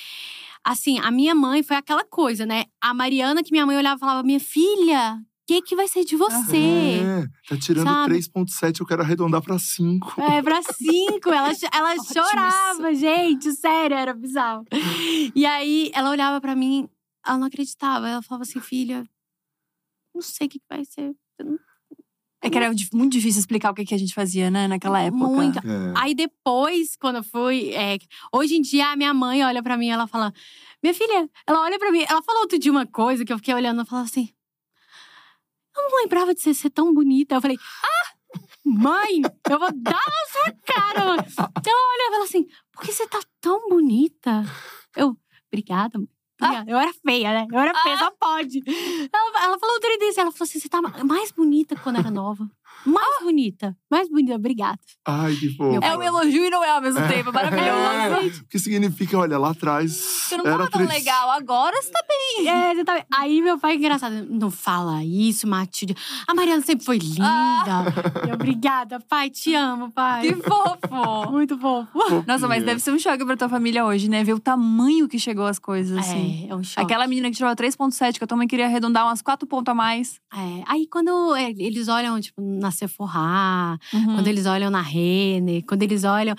Assim, a minha mãe foi aquela coisa, né? A Mariana, que minha mãe olhava e falava: Minha filha, o que, que vai ser de você?
É, tá tirando
Sabe?
3,7, eu quero arredondar pra 5.
É, pra cinco. Ela, cho- ela chorava, gente. Sério, era bizarro. E aí, ela olhava pra mim, ela não acreditava. Ela falava assim, filha, não sei o que que vai ser.
É que era muito difícil explicar o que, que a gente fazia, né, naquela época.
Muito.
É.
Aí depois, quando eu fui… é, hoje em dia, a minha mãe olha pra mim e ela fala… Minha filha, ela olha pra mim… Ela falou outro dia uma coisa que eu fiquei olhando. Ela falou assim… Eu não lembrava de você ser tão bonita. Eu falei… Ah, mãe, eu vou dar na sua cara, mãe. Ela olha e fala assim… Por que você tá tão bonita? Eu… Obrigada, mãe. Obrigada. Eu era feia, né? Eu era feia, só pode. Ela, ela falou outro dia, ela falou assim: você tá mais bonita que quando era nova. Mais bonita. Mais bonita, obrigada.
Ai, que fofo.
É um elogio e não é ao mesmo
É.
tempo. Maravilhoso.
É, o que significa, olha, lá atrás.
Você não
era
tava tão
triste.
legal. Agora você tá bem.
É, você tá... Aí meu pai, engraçado, não fala isso, Matilde. A Mariana sempre foi linda. Eu, obrigada, pai, te amo, pai.
Que fofo.
Muito fofo.
Nossa, mas deve ser um choque pra tua família hoje, né? Ver o tamanho que chegou as coisas, assim.
É, é um choque.
Aquela menina que tirou 3.7, que a tua mãe queria arredondar umas 4 pontos a mais.
É, Aí quando é, eles olham, tipo, na Sephora,
Uhum.
quando eles olham na Renner, quando eles olham.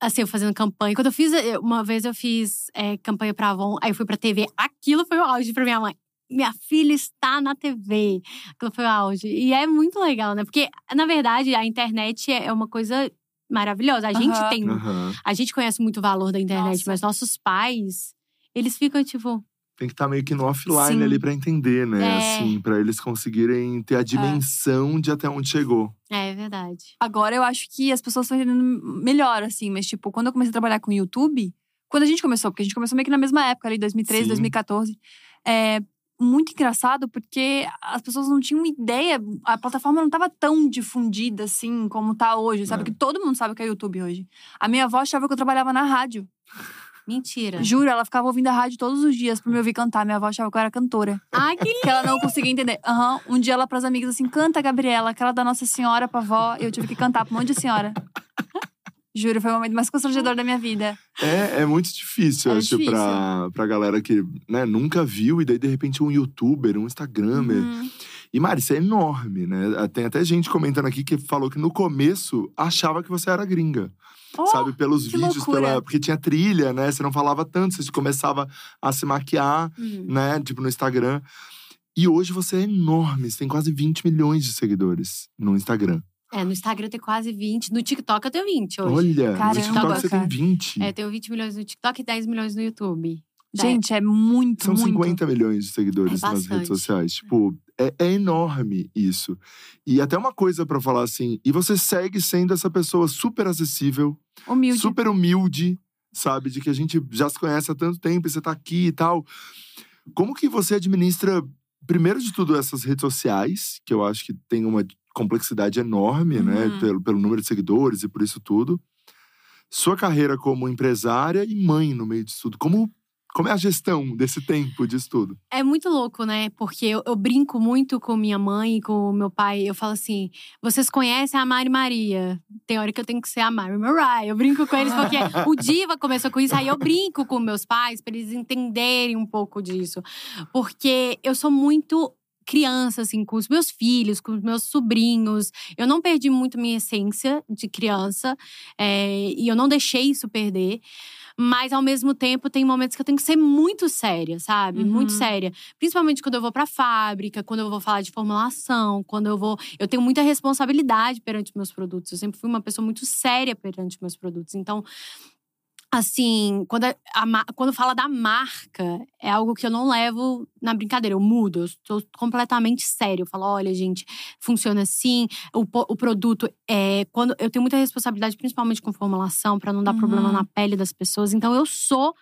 Assim, eu fazendo campanha. Quando eu fiz. eu- Uma vez eu fiz é, campanha pra Avon, aí eu fui pra TV. Aquilo foi o auge pra minha mãe. Minha filha está na TV. Aquilo foi o auge. E é muito legal, né? Porque, na verdade, a internet é é uma coisa maravilhosa. A gente
Aham.
tem.
Aham.
A gente conhece muito o valor da internet,
Nossa.
mas nossos pais, eles ficam, tipo.
Tem que estar meio que no offline
Sim.
ali pra entender, né?
É.
Assim, pra eles conseguirem ter a dimensão de até onde chegou.
É verdade.
Agora eu acho que as pessoas estão entendendo melhor, assim. Mas, tipo, quando eu comecei a trabalhar com o YouTube… Quando a gente começou, porque a gente começou meio que na mesma época, ali, 2013,
Sim.
2014. É, muito engraçado porque as pessoas não tinham ideia, a plataforma não estava tão difundida assim como tá hoje, sabe?
É.
Que todo mundo sabe o que é YouTube hoje. A minha avó achava que eu trabalhava na rádio.
Mentira.
Juro, ela ficava ouvindo a rádio todos os dias pra me ouvir cantar. Minha avó achava que eu era cantora.
Ai, que lindo.
Que ela não conseguia entender. Aham. Um dia ela pras amigas assim, canta, Gabriela, aquela da Nossa Senhora pra avó. Eu tive que cantar pra um monte de senhora. Juro, foi o momento mais constrangedor da minha vida.
É, é muito difícil,
É
acho,
difícil.
Pra, pra galera que né, nunca viu, e daí, de repente, um youtuber, um instagramer.
Uhum.
E, Mari, isso é enorme, né? Tem até gente comentando aqui que falou que no começo achava que você era gringa.
Oh,
sabe, pelos vídeos,
loucura.
pela, porque tinha trilha, né? Você não falava tanto, você começava a se maquiar,
Hum.
né? Tipo, no Instagram. E hoje você é enorme, você tem quase 20 milhões de seguidores no Instagram.
É, no Instagram eu tenho quase 20. No TikTok eu tenho 20 hoje.
Olha,
Caramba,
no TikTok você
cara.
tem 20.
É, eu tenho 20 milhões no TikTok e 10 milhões no YouTube.
Gente, é muito,
São
muito.
50 milhões de seguidores
É
nas redes sociais. Tipo, é, é enorme isso. E até uma coisa pra falar assim, e você segue sendo essa pessoa super acessível,
Humilde.
super humilde, sabe? De que a gente já se conhece há tanto tempo e você tá aqui e tal. Como que você administra, primeiro de tudo, essas redes sociais, que eu acho que tem uma complexidade enorme, né?
Uhum.
Pelo, pelo número de seguidores e por isso tudo. Sua carreira como empresária e mãe no meio disso tudo. Como, como é a gestão desse tempo disso tudo?
É muito louco, né? Porque eu, eu brinco muito com minha mãe e com meu pai. Eu falo assim: vocês conhecem a Mari Maria? Tem hora que eu tenho que ser a Mari Mariah. Eu brinco com eles porque o Diva começou com isso. Aí eu brinco com meus pais para eles entenderem um pouco disso. Porque eu sou muito criança, assim, com os meus filhos, com os meus sobrinhos. Eu não perdi muito minha essência de criança é, e eu não deixei isso perder. Mas ao mesmo tempo tem momentos que eu tenho que ser muito séria, sabe?
Uhum.
Muito séria. Principalmente quando eu vou pra fábrica, quando eu vou falar de formulação, quando eu vou. Eu tenho muita responsabilidade perante meus produtos. Eu sempre fui uma pessoa muito séria perante meus produtos. Então, assim, quando, a, a ma- quando fala da marca, é algo que eu não levo na brincadeira. Eu mudo, eu estou completamente sério. Eu falo, olha, gente, funciona assim. O, o produto é. Quando eu tenho muita responsabilidade, principalmente com formulação, para não dar
Uhum.
problema na pele das pessoas. Então, eu sou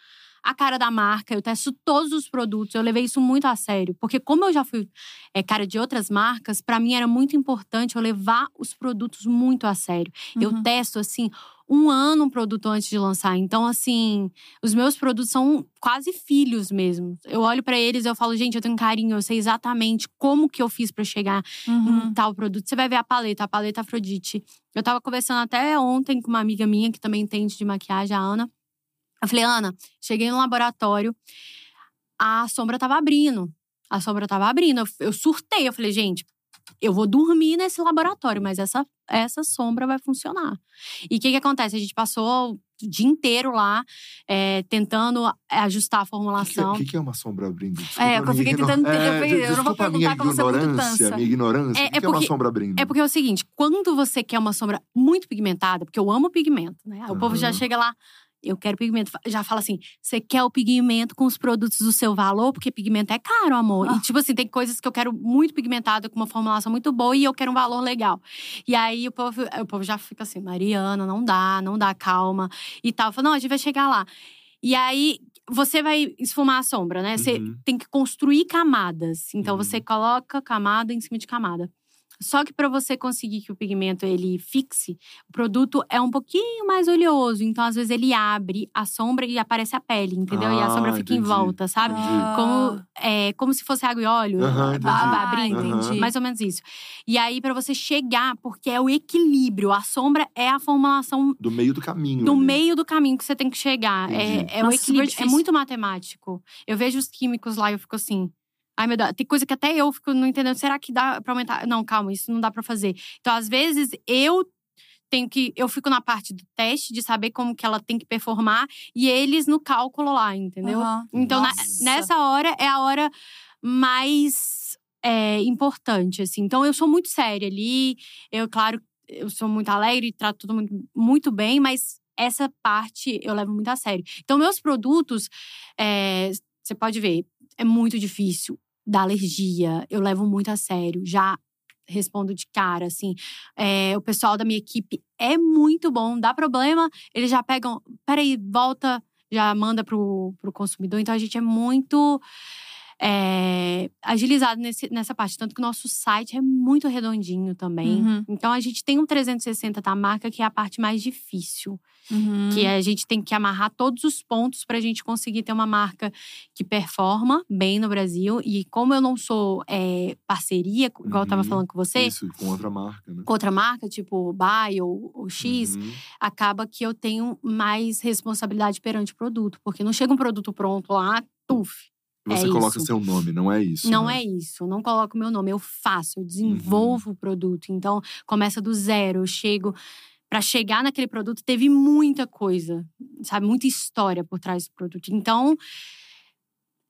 a cara da marca, eu testo todos os produtos. Eu levei isso muito a sério, porque como eu já fui é, cara de outras marcas, para mim era muito importante eu levar os produtos muito a sério. Eu
Uhum.
testo assim um ano um produto antes de lançar. Então assim, os meus produtos são quase filhos mesmo. Eu olho para eles e eu falo, gente, eu tenho carinho, eu sei exatamente como que eu fiz para chegar
Uhum.
em tal produto. Você vai ver a paleta, a paleta Afrodite. Eu tava conversando até ontem com uma amiga minha que também entende de maquiagem, a Ana. Eu falei, Ana, cheguei no laboratório, a sombra tava abrindo. A sombra tava abrindo. Eu, eu surtei. Eu falei, gente, eu vou dormir nesse laboratório, mas essa, essa sombra vai funcionar. E o que, que acontece? A gente passou o dia inteiro lá, é, tentando ajustar a
O que,
formulação.
que, que é uma sombra abrindo?
É, eu fiquei tentando entender, eu falei, eu não vou
desculpa
perguntar como você é
ignorância, minha ignorância.
É-
o que,
é
que é uma
porque-
sombra abrindo?
É porque é o seguinte, quando você quer uma sombra muito pigmentada, porque eu amo pigmento, né? O povo já chega lá, eu quero pigmento. Já fala assim, você quer o pigmento com os produtos do seu valor? Porque pigmento é caro, amor.
Ah.
E tipo assim, tem coisas que eu quero muito pigmentada, com uma formulação muito boa e eu quero um valor legal. E aí o povo, o povo já fica assim, Mariana, não dá, não dá, calma. E tal. Eu falo, não, a gente vai chegar lá. E aí, você vai esfumar a sombra, né? Você
Uhum.
tem que construir camadas. Então,
Uhum.
você coloca camada em cima de camada. Só que para você conseguir que o pigmento ele fixe, o produto é um pouquinho mais oleoso. Então, às vezes, ele abre a sombra e aparece a pele, entendeu? e a
Ah,
sombra fica em
entendi.
volta, sabe?
Ah.
Como, é, como se fosse água e óleo.
Aham,
vai-
entendi.
vai
Ah,
abrindo.
entendi.
Mais ou menos isso. E aí, para você chegar, porque é o equilíbrio. A sombra é a formulação
Do meio do caminho.
no
ali.
meio do caminho que você tem que chegar.
Entendi.
É, é o
Nossa, super
equilíbrio. É muito matemático. Eu vejo os químicos lá e eu fico assim. Ai, meu Deus, tem coisa que até eu fico não entendendo. Será que dá pra aumentar? Não, calma, isso não dá pra fazer. Então, às vezes, eu tenho que. Eu fico na parte do teste de saber como que ela tem que performar e eles no cálculo lá, entendeu?
Aham.
Então, na- nessa hora é a hora mais é, importante, assim. Então, eu sou muito séria ali. Eu, claro, eu sou muito alegre, trato tudo muito, muito bem, mas essa parte eu levo muito a sério. Então, meus produtos, é, você pode ver, é muito difícil da alergia. Eu levo muito a sério. Já respondo de cara, assim. É, o pessoal da minha equipe é muito bom. Dá problema, eles já pegam. Peraí, volta, já manda pro, pro consumidor. Então a gente é muito. É, agilizado nesse, nessa parte. Tanto que o nosso site é muito redondinho também.
Uhum.
Então a gente tem um 360 da marca, que é a parte mais difícil.
Uhum.
Que a gente tem que amarrar todos os pontos para a gente conseguir ter uma marca que performa bem no Brasil. E como eu não sou é, parceria, igual eu tava
Uhum.
falando com você,
Isso, com outra marca, né?
com outra marca, tipo Buy ou, ou X,
Uhum.
acaba que eu tenho mais responsabilidade perante o produto. Porque não chega um produto pronto lá, tuf.
Você
é
coloca
isso.
seu nome, não é isso.
Não
né?
é isso, eu não coloco meu nome, eu faço, eu desenvolvo o produto. Então, começa do zero, eu chego. Para chegar naquele produto, teve muita coisa, sabe? Muita história por trás do produto. Então,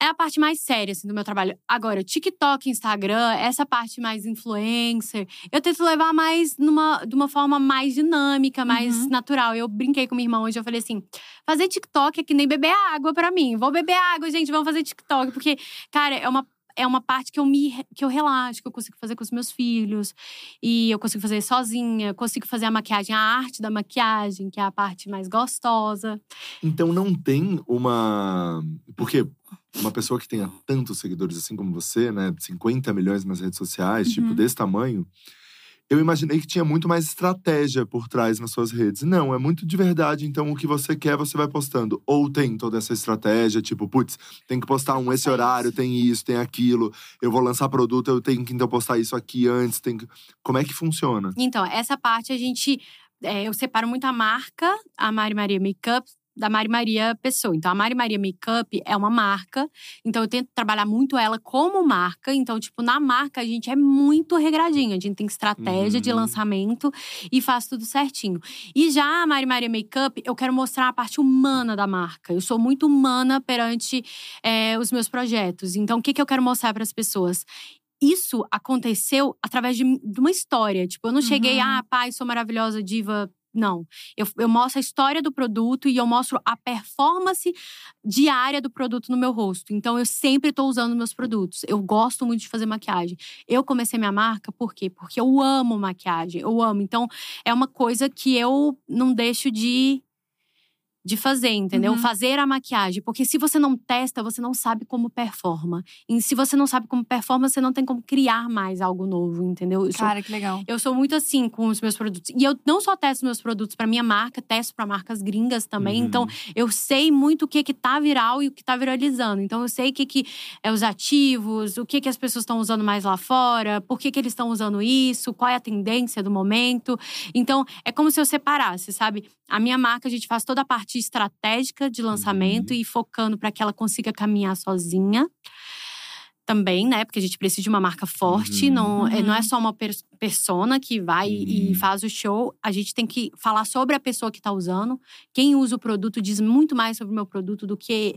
é a parte mais séria assim, do meu trabalho. Agora, TikTok, Instagram, essa parte mais influencer, eu tento levar mais numa, de uma forma mais dinâmica, mais
Uhum.
natural. Eu brinquei com minha irmã hoje, eu falei assim: fazer TikTok é que nem beber água pra mim. Vou beber água, gente, vamos fazer TikTok. Porque, cara, é uma. É uma parte que eu me que eu relaxo, que eu consigo fazer com os meus filhos. E eu consigo fazer sozinha, consigo fazer a maquiagem, a arte da maquiagem, que é a parte mais gostosa.
Então não tem uma. Porque uma pessoa que tenha tantos seguidores assim como você, né? 50 milhões nas redes sociais, tipo,
Uhum.
desse tamanho. Eu imaginei que tinha muito mais estratégia por trás nas suas redes. Não, é muito de verdade. Então, o que você quer, você vai postando. Ou tem toda essa estratégia, tipo, putz, tem que postar um esse
É
horário, tem isso, tem aquilo. Eu vou lançar produto, eu tenho que então postar isso aqui antes. Tem que... Como é que funciona?
Então, essa parte a gente. é, eu separo muito a marca, a Mari Maria Makeup, da Mari Maria Pessoa. Então, a Mari Maria Makeup é uma marca. Então, eu tento trabalhar muito ela como marca. Então, tipo, na marca, a gente é muito regradinho. A gente tem estratégia de
Uhum.
lançamento e faz tudo certinho. E já a Mari Maria Makeup, eu quero mostrar a parte humana da marca. Eu sou muito humana perante é, os meus projetos. Então, o que, que eu quero mostrar para as pessoas? Isso aconteceu através de, de uma história. Tipo, eu não cheguei,
Uhum.
ah, pai, sou maravilhosa, diva. Não. Eu, eu mostro a história do produto e eu mostro a performance diária do produto no meu rosto. Então, eu sempre estou usando meus produtos. Eu gosto muito de fazer maquiagem. Eu comecei minha marca por quê? Porque eu amo maquiagem. Eu amo. Então, é uma coisa que eu não deixo de de fazer, entendeu?
Uhum.
Fazer a maquiagem. Porque se você não testa, você não sabe como performa. E se você não sabe como performa, você não tem como criar mais algo novo, entendeu? Eu sou,
Cara, que legal.
eu sou muito assim com os meus produtos. E eu não só testo meus produtos para minha marca, testo para marcas gringas também.
Uhum.
Então, eu sei muito o que que tá viral e o que tá viralizando. Então, eu sei o que que é os ativos, o que que as pessoas estão usando mais lá fora, por que que eles estão usando isso, qual é a tendência do momento. Então, é como se eu separasse, sabe? A minha marca, a gente faz toda a parte estratégica de lançamento e focando para que ela consiga caminhar sozinha. Também, né? Porque a gente precisa de uma marca forte,
Uhum.
não, é,
Uhum.
não é só uma pers- persona que vai e
Uhum.
faz o show. A gente tem que falar sobre a pessoa que está usando. Quem usa o produto diz muito mais sobre o meu produto do que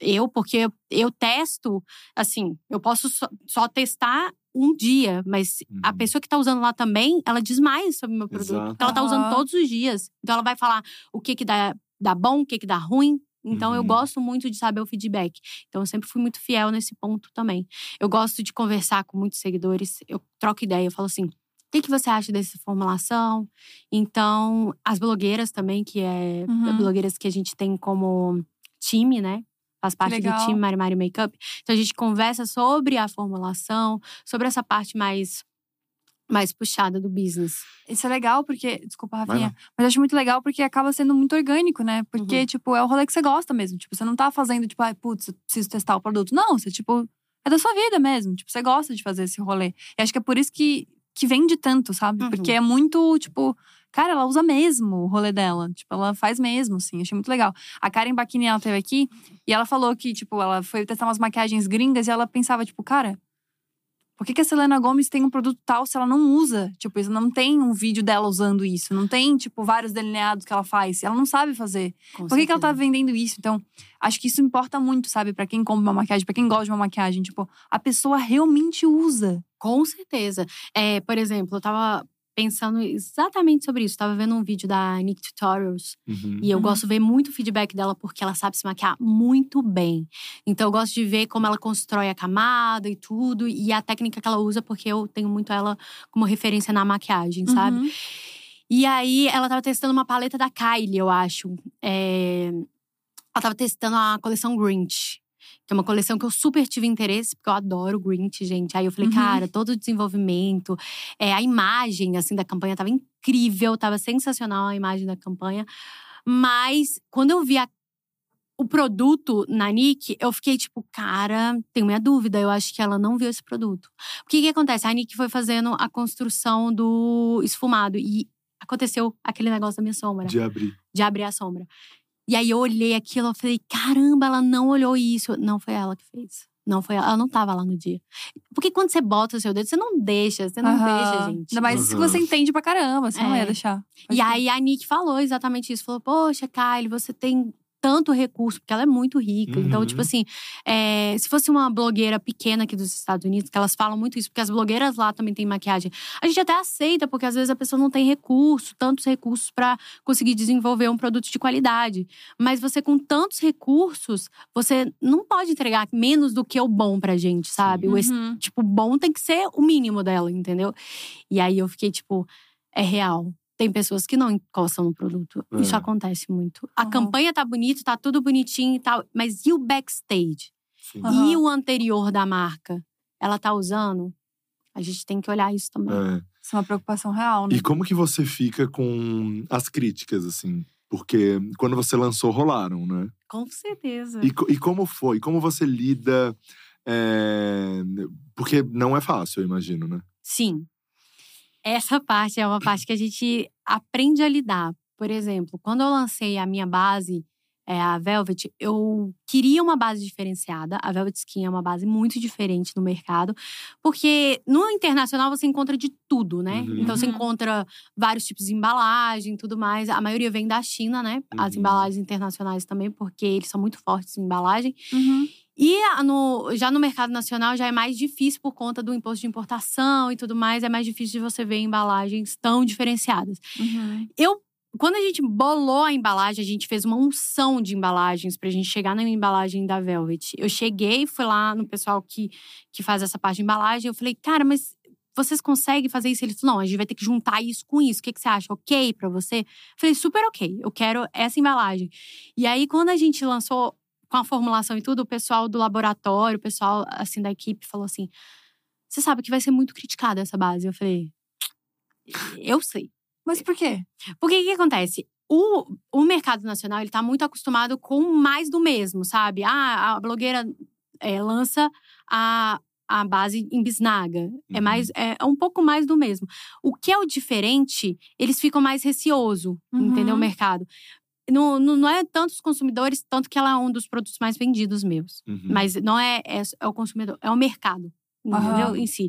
eu, porque eu, eu testo, assim, eu posso só, só testar um dia, mas a
Uhum.
pessoa que tá usando lá também, ela diz mais sobre o meu produto.
Exato.
Porque ela tá usando todos os dias. Então ela vai falar o que que dá, dá bom, o que que dá ruim. Então eu
Uhum.
gosto muito de saber o feedback. Então eu sempre fui muito fiel nesse ponto também. Eu gosto de conversar com muitos seguidores, eu troco ideia, eu falo assim: o que, que você acha dessa formulação? Então, as blogueiras também, que é
Uhum.
blogueiras que a gente tem como time, né? Faz parte do
legal.
time Mari Mari Makeup. Então a gente conversa sobre a formulação, sobre essa parte mais, mais puxada do business.
Isso é legal porque. Desculpa, Rafinha. Mas eu acho muito legal porque acaba sendo muito orgânico, né? Porque,
Uhum.
tipo, é o rolê que você gosta mesmo. Tipo, você não tá fazendo, tipo, ai, putz, eu preciso testar o produto. Não, você, tipo, é da sua vida mesmo. Tipo, você gosta de fazer esse rolê. E acho que é por isso que, que vende tanto, sabe?
Uhum.
Porque é muito, tipo. Cara, ela usa mesmo o rolê dela. Tipo, ela faz mesmo, assim. Achei muito legal. A Karen Bakini, ela teve aqui e ela falou que, tipo, ela foi testar umas maquiagens gringas e ela pensava, tipo, cara, por que, que a Selena Gomes tem um produto tal se ela não usa? Tipo, isso não tem um vídeo dela usando isso. Não tem, tipo, vários delineados que ela faz. Ela não sabe fazer.
Com
Por que, que ela tá vendendo isso? Então, acho que isso importa muito, sabe? Pra quem compra uma maquiagem, pra quem gosta de uma maquiagem. Tipo, a pessoa realmente usa.
Com certeza. É, por exemplo, eu tava pensando exatamente sobre isso. Tava vendo um vídeo da Nick Tutorials.
Uhum.
E eu
Uhum.
gosto de ver muito o feedback dela porque ela sabe se maquiar muito bem. Então eu gosto de ver como ela constrói a camada e tudo. E a técnica que ela usa, porque eu tenho muito ela como referência na maquiagem, sabe?
Uhum.
E aí ela tava testando uma paleta da Kylie, eu acho. É, Ela tava testando a coleção Grinch. Que é uma coleção que eu super tive interesse, porque eu adoro o Grinch, gente. Aí eu falei,
Uhum.
cara, todo o desenvolvimento, é, a imagem, assim, da campanha tava incrível, tava sensacional a imagem da campanha. Mas quando eu vi a- o produto na Nick, eu fiquei tipo, cara, tenho minha dúvida. Eu acho que ela não viu esse produto. O que que acontece? A Nick foi fazendo a construção do esfumado e aconteceu aquele negócio da minha sombra
De abrir.
de abrir a sombra. E aí eu olhei aquilo, eu falei, caramba, ela não olhou isso. Não foi ela que fez. Não foi ela, ela não tava lá no dia. Porque quando você bota o seu dedo, você não deixa, você não
Aham.
deixa, gente.
Ainda mais se
Aham.
você entende pra caramba, você não
É.
ia deixar.
E aí a Nick falou exatamente isso. Falou, poxa, Kylie, você tem tanto recurso, porque ela é muito rica. Então,
Uhum.
tipo assim, é, se fosse uma blogueira pequena aqui dos Estados Unidos, que elas falam muito isso, porque as blogueiras lá também têm maquiagem. A gente até aceita, porque às vezes a pessoa não tem recurso, tantos recursos pra conseguir desenvolver um produto de qualidade. Mas você, com tantos recursos, você não pode entregar menos do que o bom pra gente, sabe? O es-
Uhum.
tipo, bom tem que ser o mínimo dela, entendeu? E aí eu fiquei tipo, é real. Tem pessoas que não encostam no produto.
É.
Isso acontece muito. A
Uhum.
campanha tá bonita, tá tudo bonitinho e tal, mas e o backstage?
Sim.
Aham.
E o anterior da marca? Ela tá usando? A gente tem que olhar isso também.
É.
Isso é uma preocupação real, né?
E como que você fica com as críticas, assim? Porque quando você lançou, rolaram, né?
Com certeza.
E, e como foi? Como você lida? é, Porque não é fácil, eu imagino, né?
Sim. Essa parte é uma parte que a gente aprende a lidar. Por exemplo, quando eu lancei a minha base, é, a Velvet, eu queria uma base diferenciada. A Velvet Skin é uma base muito diferente no mercado, porque no internacional você encontra de tudo, né?
Uhum.
Então você
Uhum.
encontra vários tipos de embalagem, tudo mais. A maioria vem da China, né? As
Uhum.
embalagens internacionais também, porque eles são muito fortes em embalagem.
Uhum.
E a- no- já no mercado nacional já é mais difícil por conta do imposto de importação e tudo mais. É mais difícil de você ver embalagens tão diferenciadas.
Uhum.
Eu, quando a gente bolou a embalagem, a gente fez uma unção de embalagens pra gente chegar na embalagem da Velvet. Eu cheguei, fui lá no pessoal que, que faz essa parte de embalagem. Eu falei, cara, mas vocês conseguem fazer isso? Ele falou, não, a gente vai ter que juntar isso com isso. O que, que você acha? Ok pra você? Eu falei, super ok. Eu quero essa embalagem. E aí, quando a gente lançou com a formulação e tudo, o pessoal do laboratório, o pessoal assim da equipe falou assim: "Você sabe que vai ser muito criticada essa base". Eu falei: "Eu sei".
Mas por quê?
Porque o que acontece? O, o mercado nacional ele tá muito acostumado com mais do mesmo, sabe? Ah, a blogueira é, lança a, a base em bisnaga. É
Uhum.
mais é um pouco mais do mesmo. O que é o diferente, eles ficam mais receoso,
Uhum.
entendeu? O mercado. Não, não, não é tanto os consumidores, tanto que ela é um dos produtos mais vendidos meus.
Uhum.
Mas não é, é, é o consumidor, é o mercado. Entendeu?
Aham.
Em si.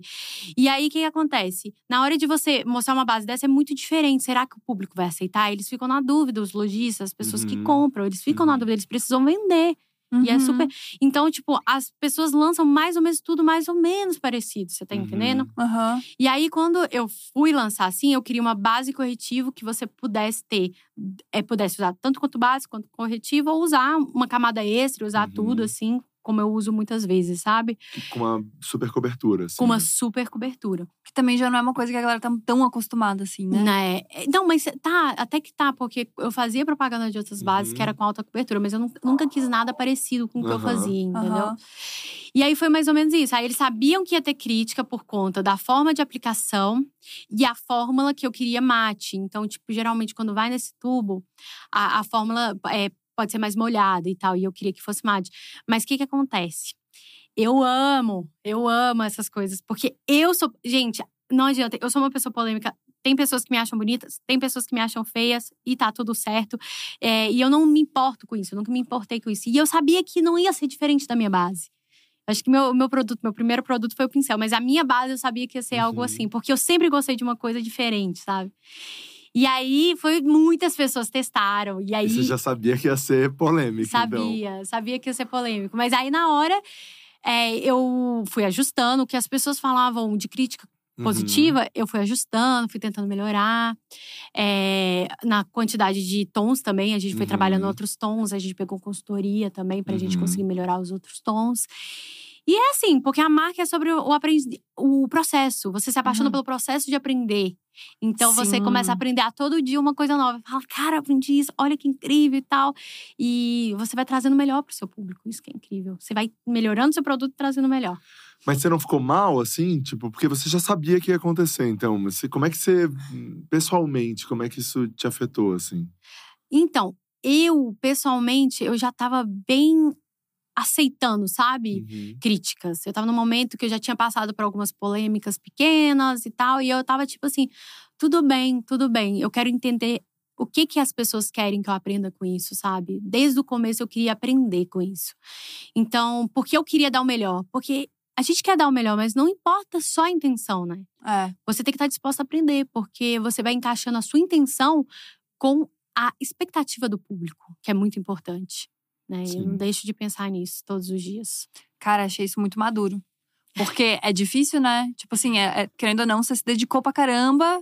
E aí, o que, que acontece? Na hora de você mostrar uma base dessa, é muito diferente. Será que o público vai aceitar? Eles ficam na dúvida, os lojistas, as pessoas que
Uhum.
compram, eles ficam na
Uhum.
dúvida, eles precisam vender. E é
Uhum.
super. Então, tipo, as pessoas lançam mais ou menos tudo mais ou menos parecido, você tá
Uhum.
entendendo?
Aham.
E aí, quando eu fui lançar assim, eu queria uma base corretivo que você pudesse ter, é, pudesse usar tanto quanto base quanto corretivo, ou usar uma camada extra, usar
Uhum.
tudo assim, como eu uso muitas vezes, sabe?
Com uma super cobertura, assim.
Com uma
né?
super cobertura.
Que também já não é uma coisa que a galera tá tão acostumada assim, né?
Né? Não, mas tá, até que tá, porque eu fazia propaganda de outras bases
Uhum.
que era com alta cobertura, mas eu nunca, nunca quis nada parecido com o que eu
Aham.
fazia, entendeu?
Aham.
E aí foi mais ou menos isso. Aí eles sabiam que ia ter crítica por conta da forma de aplicação e a fórmula que eu queria mate. Então, tipo, geralmente quando vai nesse tubo, a, a fórmula é, pode ser mais molhada e tal, e eu queria que fosse mate. Mas o que que acontece? Eu amo, eu amo essas coisas, porque eu sou. Gente, não adianta, eu sou uma pessoa polêmica. Tem pessoas que me acham bonitas, tem pessoas que me acham feias e tá tudo certo. É, e eu não me importo com isso, eu nunca me importei com isso. E eu sabia que não ia ser diferente da minha base. Acho que meu, meu produto, meu primeiro produto foi o pincel, mas a minha base eu sabia que ia ser algo
Uhum.
assim, porque eu sempre gostei de uma coisa diferente, sabe? E aí foi muitas pessoas testaram. E aí
E você já sabia que ia ser polêmico, então.
sabia, sabia que ia ser polêmico. Mas aí na hora é, eu fui ajustando o que as pessoas falavam de crítica
Uhum.
positiva, eu fui ajustando, fui tentando melhorar. É, na quantidade de tons também, a gente foi
Uhum.
trabalhando outros tons, a gente pegou consultoria também pra gente
Uhum.
conseguir melhorar os outros tons. E é assim, porque a marca é sobre o, aprendi- o processo. Você se apaixona
Uhum.
pelo processo de aprender. Então você
Sim.
começa a aprender a todo dia uma coisa nova. Fala, cara, aprendi isso, olha que incrível e tal. E você vai trazendo melhor pro seu público. Isso que é incrível. Você vai melhorando seu produto e trazendo melhor.
Mas você não ficou mal, assim? Tipo, porque você já sabia que ia acontecer. Então, você, como é que você, pessoalmente, como é que isso te afetou, assim?
Então, eu, pessoalmente, eu já tava bem aceitando, sabe?
Uhum.
críticas. Eu tava num momento que eu já tinha passado por algumas polêmicas pequenas e tal, e eu tava tipo assim, tudo bem, tudo bem. Eu quero entender o que que as pessoas querem que eu aprenda com isso, sabe? Desde o começo eu queria aprender com isso. Então, porque eu queria dar o melhor? Porque a gente quer dar o melhor, mas não importa só a intenção, né?
É.
Você tem que estar disposto a aprender, porque você vai encaixando a sua intenção com a expectativa do público, que é muito importante. Né? Eu não deixo de pensar nisso todos os dias.
Cara, achei isso muito maduro. Porque é difícil, né? Tipo assim, é- é- querendo ou não, você se dedicou pra caramba.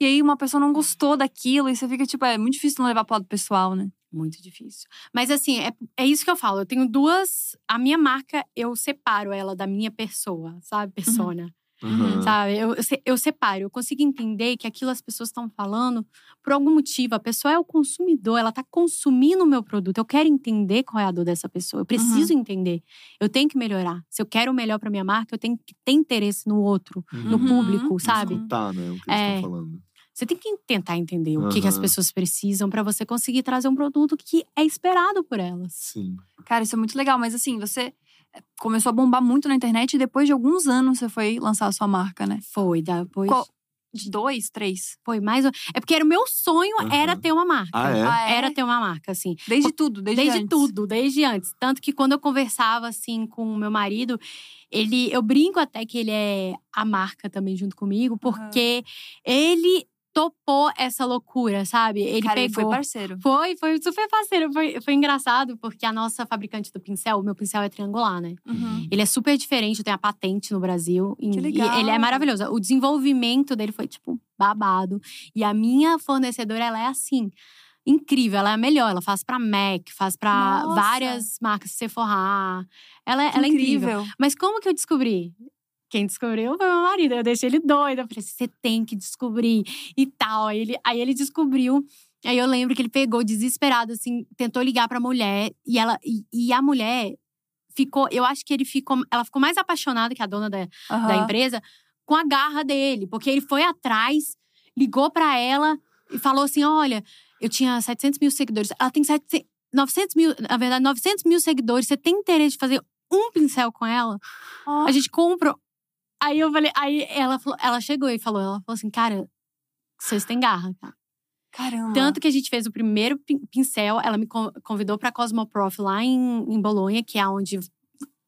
E aí uma pessoa não gostou daquilo. E você fica, tipo, é muito difícil não levar pro lado pessoal, né?
Muito difícil. Mas assim, é, é isso que eu falo. Eu tenho duas. A minha marca, eu separo ela da minha pessoa, sabe? Persona.
Uhum.
Sabe? Eu, eu, se- eu separo. Eu consigo entender que aquilo as pessoas estão falando por algum motivo. A pessoa é o consumidor, ela tá consumindo o meu produto. Eu quero entender qual é a dor dessa pessoa. Eu preciso entender. Eu tenho que melhorar. Se eu quero o melhor pra minha marca, eu tenho que ter interesse no outro, no
Uhum.
público, sabe?
Escutar, né? O que eles
É.
estão falando.
Você tem que tentar entender o que, que as pessoas precisam pra você conseguir trazer um produto que é esperado por elas.
Sim.
Cara, isso é muito legal. Mas assim, você começou a bombar muito na internet e depois de alguns anos você foi lançar a sua marca, né?
Foi, depois.
Qual- De dois, três?
Foi mais. um- É porque era o meu sonho
Aham.
era ter uma marca.
Ah, é?
Ah, é?
Era ter uma marca, assim.
Desde tudo, desde,
Desde,
antes.
tudo, desde antes. Tanto que quando eu conversava, assim, com o meu marido, ele. Eu brinco até que ele é a marca também junto comigo, porque ele topou essa loucura, sabe? Ele
Cara, ele
pegou.
foi parceiro.
Foi, foi super parceiro. Foi, foi engraçado, porque a nossa fabricante do pincel, o meu pincel é triangular, né?
Uhum.
Ele é super diferente, tem a patente no Brasil. e-
Que
e
legal.
ele é maravilhoso. O desenvolvimento dele foi, tipo, babado. E a minha fornecedora, ela é assim. Incrível, ela é a melhor. Ela faz pra MAC, faz pra
Nossa.
várias marcas, Sephora. Ela, é- ela é incrível. Mas como que eu descobri? Quem descobriu foi meu marido. Eu deixei ele doido. Eu falei, assim, você tem que descobrir e tal. Aí ele, aí ele descobriu. Aí eu lembro que ele pegou desesperado, assim, tentou ligar pra mulher. E, ela, e, e a mulher ficou. Eu acho que ele ficou. Ela ficou mais apaixonada que a dona da, da
Aham.
empresa com a garra dele. Porque ele foi atrás, ligou pra ela e falou assim: olha, eu tinha 700 mil seguidores. Ela tem 700, 900 mil, na verdade, 900 mil seguidores. Você tem interesse de fazer um pincel com ela?
Ó,
A gente compra. Aí eu falei, aí ela, falou, ela chegou e falou, ela falou assim, cara, vocês têm garra, cara.
Caramba.
Tanto que a gente fez o primeiro pin- pincel, ela me con- convidou pra Cosmoprof lá em, em Bolonha, que é onde,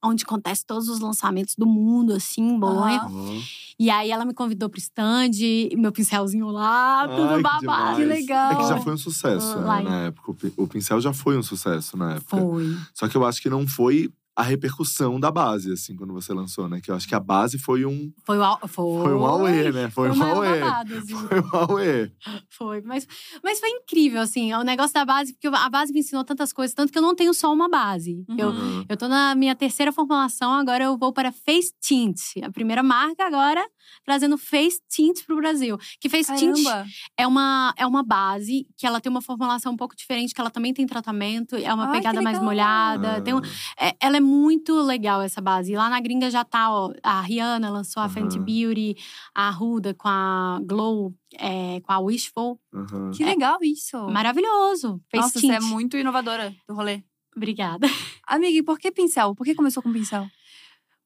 onde acontece todos os lançamentos do mundo, assim, em Bolonha.
Uhum.
E aí ela me convidou pro stand, meu pincelzinho lá, tudo
que
babado.
demais.
Que legal.
É que já foi um sucesso, né, na época. O pincel já foi um sucesso na época.
Foi.
Só que eu acho que não foi a repercussão da base, assim, quando você lançou, né? Que eu acho que a base foi um,
Foi o foi,
foi um auê, né? Foi
Foi
um auê.
babado, assim.
Foi um auê.
Foi, mas, mas foi incrível, assim, o negócio da base, porque a base me ensinou tantas coisas, tanto que eu não tenho só uma base.
Uhum.
Eu, eu tô na minha terceira formulação, agora eu vou para Face Tint. A primeira marca agora trazendo Face Tint pro Brasil. Que Face Tint
Caramba.
é uma, é uma base que ela tem uma formulação um pouco diferente, que ela também tem tratamento, é uma
Ai,
pegada mais molhada. Tem um- é- ela é muito legal, essa base. E lá na gringa já tá, ó, a Rihanna lançou a
Aham.
Fenty Beauty, a Ruda com a Glow, é, com a Wishful.
Uhum.
Que legal isso.
Maravilhoso. Face
Nossa,
Tint.
você é muito inovadora do rolê.
Obrigada.
Amiga, e por que pincel? Por que começou com pincel?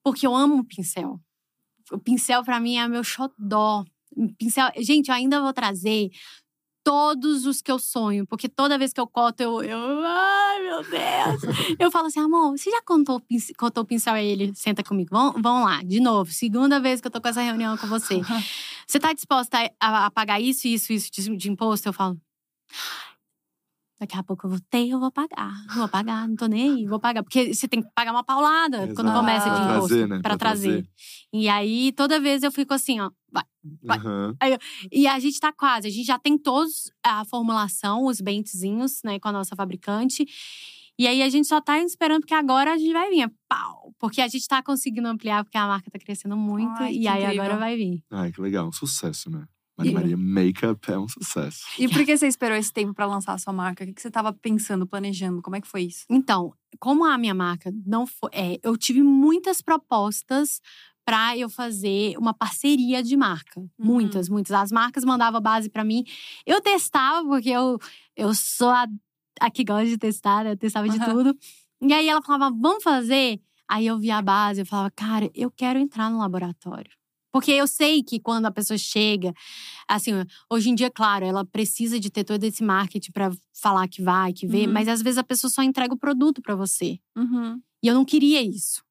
Porque eu amo pincel. O pincel, pra mim, é meu xodó. Pincel… Gente, eu ainda vou trazer todos os que eu sonho. Porque toda vez que eu coto, eu… eu meu Deus! eu falo assim, amor, você já contou, contou o pincel a ele? Senta comigo. Vamos, vamos lá, de novo. Segunda vez que eu tô com essa reunião com você. Você tá disposta a, a pagar isso, isso, isso de, de imposto? Eu falo… Daqui a pouco eu vou ter, eu vou pagar. Vou pagar, não tô nem aí, vou pagar. Porque você tem que pagar uma paulada quando
Exato.
começa de
Pra
imposto.
trazer, né?
Pra
Pra
trazer.
trazer.
E aí, toda vez eu fico assim, ó. vai. vai.
Uhum.
E a gente tá quase. A gente já tem todos a formulação, os bentezinhos, né, com a nossa fabricante. E aí a gente só tá esperando, porque agora a gente vai vir. É pau! Porque a gente tá conseguindo ampliar, porque a marca tá crescendo muito.
Ai,
e aí
incrível.
agora vai vir.
Ai, que legal. Um sucesso, né? Maria
E-
Maria Makeup é um sucesso.
E por que você esperou esse tempo pra lançar a sua marca? O que você tava pensando, planejando? Como é que foi isso?
Então, como a minha marca não foi. é, eu tive muitas propostas para eu fazer uma parceria de marca. Muitas, muitas. As marcas mandavam base para mim. Eu testava, porque eu, eu sou a, a que gosta de testar, né? Eu testava de
Aham.
tudo. E aí ela falava, vamos fazer? Aí eu via a base, eu falava, cara, eu quero entrar no laboratório. Porque eu sei que quando a pessoa chega, assim, hoje em dia, claro, ela precisa de ter todo esse marketing para falar que vai, que vê,
Uhum.
mas às vezes a pessoa só entrega o produto para você.
Uhum.
E eu não queria isso.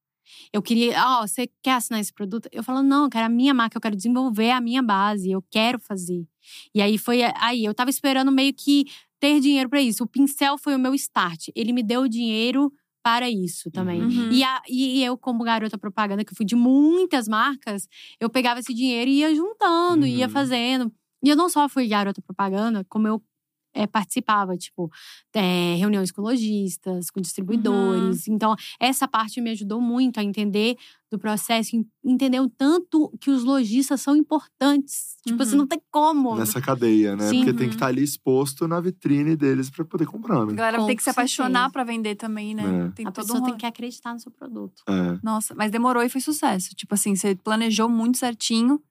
Eu queria, ó, você quer assinar esse produto? Eu falo, não, eu quero a minha marca, eu quero desenvolver a minha base, eu quero fazer. E aí foi aí, eu tava esperando meio que ter dinheiro para isso. O pincel foi o meu start. Ele me deu dinheiro para isso também.
Uhum.
E, a- e eu, como garota propaganda, que eu fui de muitas marcas, eu pegava esse dinheiro e ia juntando, ia
Uhum.
fazendo. E eu não só fui garota propaganda, como eu eh, participava, tipo, eh, reuniões com lojistas, com distribuidores. Então, essa parte me ajudou muito a entender do processo, en- entender o tanto que os lojistas são importantes. Tipo, assim,
Uhum.
não tem como.
Nessa cadeia, né?
Sim.
Porque tem
Uhum.
que estar ali exposto na vitrine deles pra poder comprar,
A
né?
galera
Com
tem que se apaixonar pra vender também, né?
É.
Tem
a
todo
pessoa
um
tem que acreditar no seu produto.
É.
Nossa, mas demorou e foi sucesso. Tipo assim, você planejou muito certinho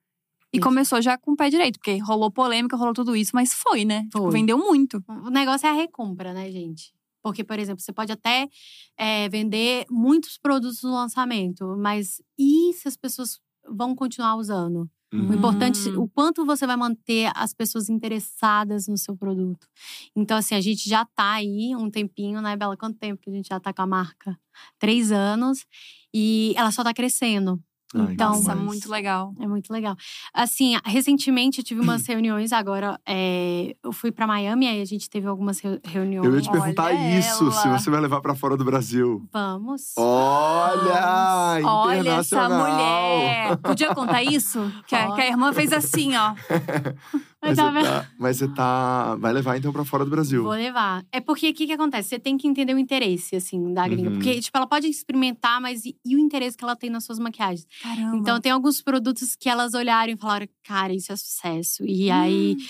e
Isso.
começou já com o pé direito. Porque rolou polêmica, rolou tudo isso, mas foi, né? Tipo,
Foi.
vendeu muito.
O negócio é a recompra, né, gente? Porque, por exemplo, você pode até é, vender muitos produtos no lançamento, mas e se as pessoas vão continuar usando? O
Uhum.
importante,
Hum.
o quanto você vai manter as pessoas interessadas no seu produto. Então, assim, a gente já tá aí um tempinho, né, Bela? Quanto tempo que a gente já tá com a marca? Três anos. E ela só tá crescendo.
Ai,
Então-
Nossa,
demais.
muito legal.
É muito legal. Assim, recentemente eu tive umas reuniões, agora é, eu fui pra Miami, aí a gente teve algumas reu- reuniões.
Eu ia te
Olha
perguntar isso, se
ela.
você vai levar pra fora do Brasil.
Vamos.
Olha!
Olha essa
internacional.
mulher. Podia contar isso? Que a, que a irmã fez assim, ó.
Mas, você tá, mas você tá. Vai levar então pra fora do Brasil.
Vou levar. É porque o que, que acontece? Você tem que entender o interesse, assim, da gringa.
Uhum.
Porque, tipo, ela pode experimentar, mas e, e o interesse que ela tem nas suas maquiagens?
Caramba.
Então, tem alguns produtos que elas olharam e falaram, cara, isso é sucesso. E aí.
Hum.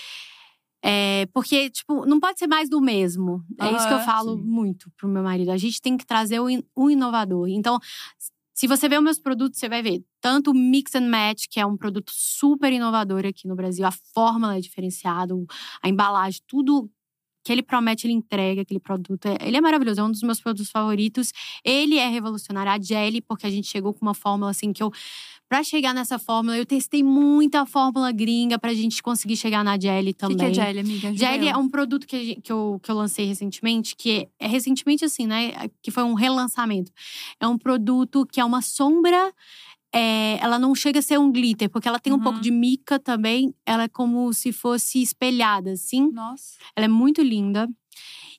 É, porque, tipo, não pode ser mais do mesmo. É isso que eu falo
Sim.
muito pro meu marido. A gente tem que trazer o, in- o inovador. Então, se você ver os meus produtos, você vai ver. Tanto o Mix and Match, que é um produto super inovador aqui no Brasil, a fórmula é diferenciada, a embalagem, tudo que ele promete, ele entrega aquele produto. É- Ele é maravilhoso, é um dos meus produtos favoritos. Ele é revolucionário. A Jelly, porque a gente chegou com uma fórmula assim que eu. Pra chegar nessa fórmula, eu testei muita fórmula gringa pra gente conseguir chegar na Jelly
O que,
também.
que é Jelly, amiga?
Jelly é um produto que, que, eu, que eu lancei recentemente, que é, é recentemente assim, né? Que foi um relançamento. É um produto que é uma sombra. É, ela não chega a ser um glitter, porque ela tem um
Uhum.
pouco de mica também. Ela é como se fosse espelhada, assim.
Nossa.
Ela é muito linda.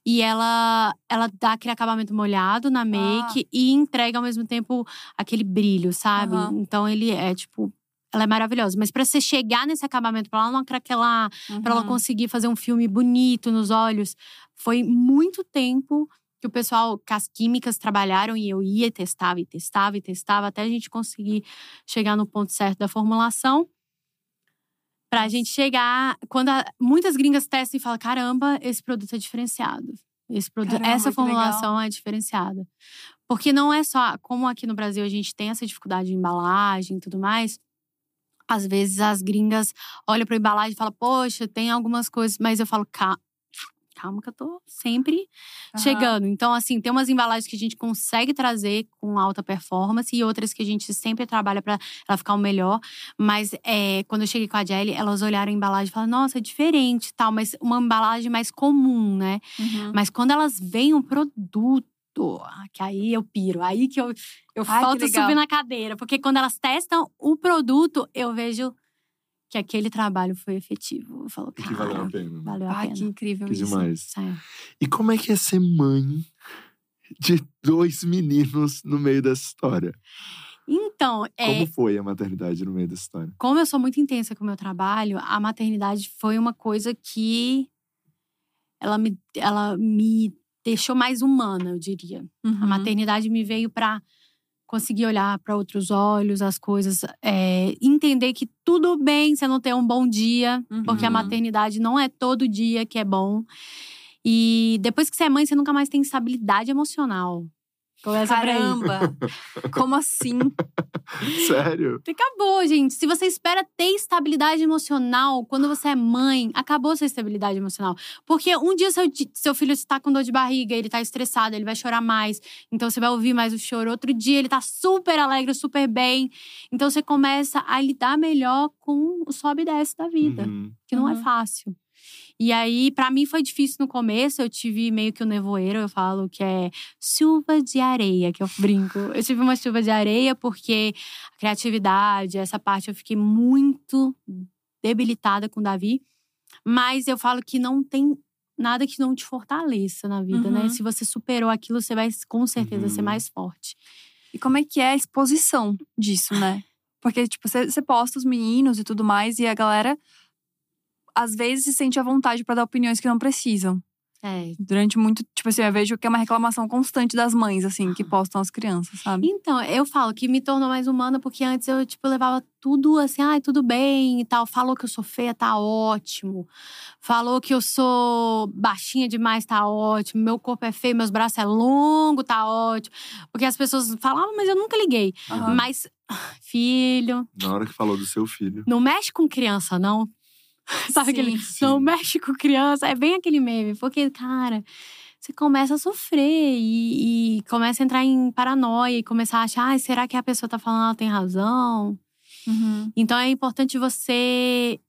E ela, ela dá aquele acabamento molhado na make e entrega ao mesmo tempo aquele brilho, sabe?
Aham.
Então ele é tipo. Ela é maravilhosa. Mas pra você chegar nesse acabamento, pra ela não craquelar, Pra ela
Uhum.
conseguir fazer um filme bonito nos olhos. Foi muito tempo que o pessoal, que as químicas trabalharam e eu ia e testava e testava e testava até a gente conseguir chegar no ponto certo da formulação. Pra gente chegar. Quando a- muitas gringas testam e falam: caramba, esse produto é diferenciado. Esse produto,
Caramba,
essa formulação é diferenciada. Porque não é só. Como aqui no Brasil a gente tem essa dificuldade de embalagem e tudo mais. Às vezes as gringas olham pra embalagem e falam: Poxa, tem algumas coisas. Mas eu falo: "Ca- Calma, que eu tô sempre
Aham.
chegando. Então, assim, tem umas embalagens que a gente consegue trazer com alta performance e outras que a gente sempre trabalha pra ela ficar o melhor. Mas é, quando eu cheguei com a Jelly, elas olharam a embalagem e falaram: Nossa, é diferente e tal, mas uma embalagem mais comum, né?
Uhum.
Mas quando elas veem um produto, que aí eu piro, aí que eu, eu
Ai,
falto subir na cadeira. Porque quando elas testam o produto, eu vejo que aquele trabalho foi efetivo. Eu falo,
E
cara,
que valeu a pena.
valeu a
Ai,
pena.
que incrível
Que
isso.
demais.
Sério.
E como é que é ser mãe de dois meninos no meio dessa história?
Então, é,
Como foi a maternidade no meio dessa história?
como eu sou muito intensa com o meu trabalho, a maternidade foi uma coisa que ela me, ela me deixou mais humana, eu diria.
Uhum.
A maternidade me veio para conseguir olhar para outros olhos as coisas, é, entender que tudo bem você não ter um bom dia, porque a
Uhum.
maternidade não é todo dia que é bom. E depois que você é mãe, você nunca mais tem estabilidade emocional. Começa.
Caramba! Como assim?
Sério?
Acabou, gente. Se você espera ter estabilidade emocional quando você é mãe, acabou sua estabilidade emocional. Porque um dia seu, seu filho está com dor de barriga, ele tá estressado, ele vai chorar mais. Então você vai ouvir mais o choro. Outro dia ele tá super alegre, super bem. Então você começa a lidar melhor com o sobe e desce da vida,
Uhum.
que não é
Uhum.
fácil. E aí, pra mim foi difícil no começo. Eu tive meio que o nevoeiro, eu falo que é chuva de areia, que eu brinco. Eu tive uma chuva de areia porque a criatividade, essa parte eu fiquei muito debilitada com o Davi. Mas eu falo que não tem nada que não te fortaleça na vida, né?
Uhum.
Se você superou aquilo, você vai com certeza ser
Uhum.
mais forte.
E como é que é a exposição disso, né? Porque, tipo, você posta os meninos e tudo mais, e a galera às vezes se sente à vontade pra dar opiniões que não precisam.
É.
Durante muito, tipo assim, eu vejo que é uma reclamação constante das mães, assim, que postam as crianças, sabe?
Então, eu falo que me tornou mais humana, porque antes eu, tipo, levava tudo assim, ai, tudo bem e tal. Falou que eu sou feia, tá ótimo. Falou que eu sou baixinha demais, tá ótimo. Meu corpo é feio, meus braços é longo, tá ótimo. Porque as pessoas falavam, mas eu nunca liguei.
Aham.
Mas, filho,
Na hora que falou do seu filho.
não mexe com criança, não. Sabe aquele.
Sim.
Não mexe com criança. É bem aquele meme. Porque, cara, você começa a sofrer e, e começa a entrar em paranoia e começar a achar, ai, será que a pessoa tá falando ela tem razão?
Uhum.
Então é importante você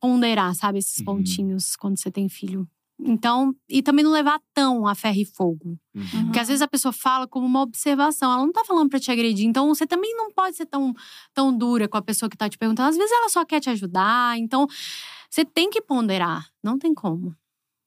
ponderar, sabe, esses
Uhum.
pontinhos quando você tem filho. Então, e também não levar tão a ferro e fogo.
Uhum.
Porque às vezes a pessoa fala como uma observação, ela não tá falando pra te agredir. Então você também não pode ser tão, tão dura com a pessoa que tá te perguntando. Às vezes ela só quer te ajudar. Então você tem que ponderar. Não tem como.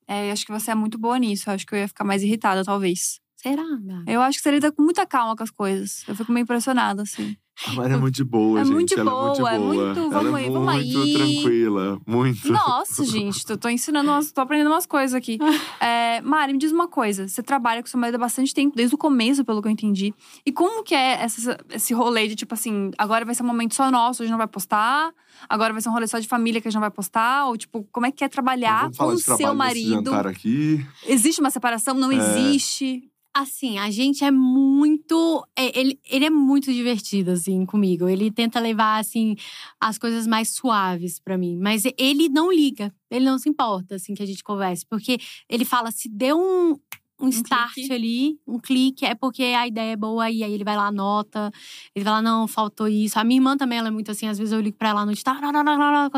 É, eu acho que você é muito boa nisso. Eu acho que eu ia ficar mais irritada, talvez.
Será, Gabi?
Eu acho que você lida com muita calma com as coisas. Eu fico meio impressionada, assim.
A Mari é muito de boa,
É
gente.
muito
Ela
boa,
é muito
é
boa.
muito,
Ela
vamos
é
aí, vamos
muito
aí.
tranquila. Muito.
Nossa, gente, tô, tô ensinando, umas, tô aprendendo umas coisas aqui. É, Mari, me diz uma coisa. Você trabalha com seu marido há bastante tempo, desde o começo, pelo que eu entendi. E como que é essa- esse rolê de, tipo assim, agora vai ser um momento só nosso, a gente não vai postar? Agora vai ser um rolê só de família que a gente não vai postar? Ou, tipo, como é que é trabalhar
vamos
com o seu marido?
aqui.
Existe uma separação? Não
É.
existe?
Assim, a gente é muito. é, Ele, ele é muito divertido, assim, comigo. Ele tenta levar, assim, as coisas mais suaves pra mim. Mas ele não liga. Ele não se importa, assim, que a gente converse. Porque ele fala: se deu um. Um start
clique.
ali, um clique, é porque a ideia é boa e aí ele vai lá, anota. Ele vai lá, não, faltou isso. A minha irmã também, ela é muito assim, às vezes eu ligo pra ela à noite, tá, tá, tá, tá, ela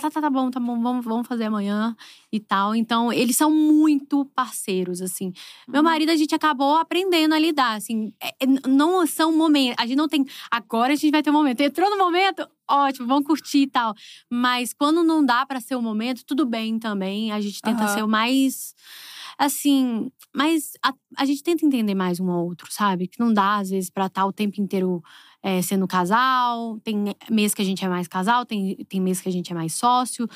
tá, tá, tá bom, tá bom, vamos, vamos fazer amanhã e tal. Então, eles são muito parceiros, assim. Meu
Uhum.
marido, a gente acabou aprendendo a lidar, assim. É- é- não são momentos. A gente não tem. Agora a gente vai ter um momento. Entrou no momento, ótimo, vamos curtir e tal. Mas quando não dá pra ser o momento, tudo bem também. A gente tenta
Aham.
ser o mais. Assim. Mas a, a gente tenta entender mais um ao outro, sabe? Que não dá, às vezes, pra estar o tempo inteiro é, sendo casal. Tem mês que a gente é mais casal, tem, tem mês que a gente é mais sócio,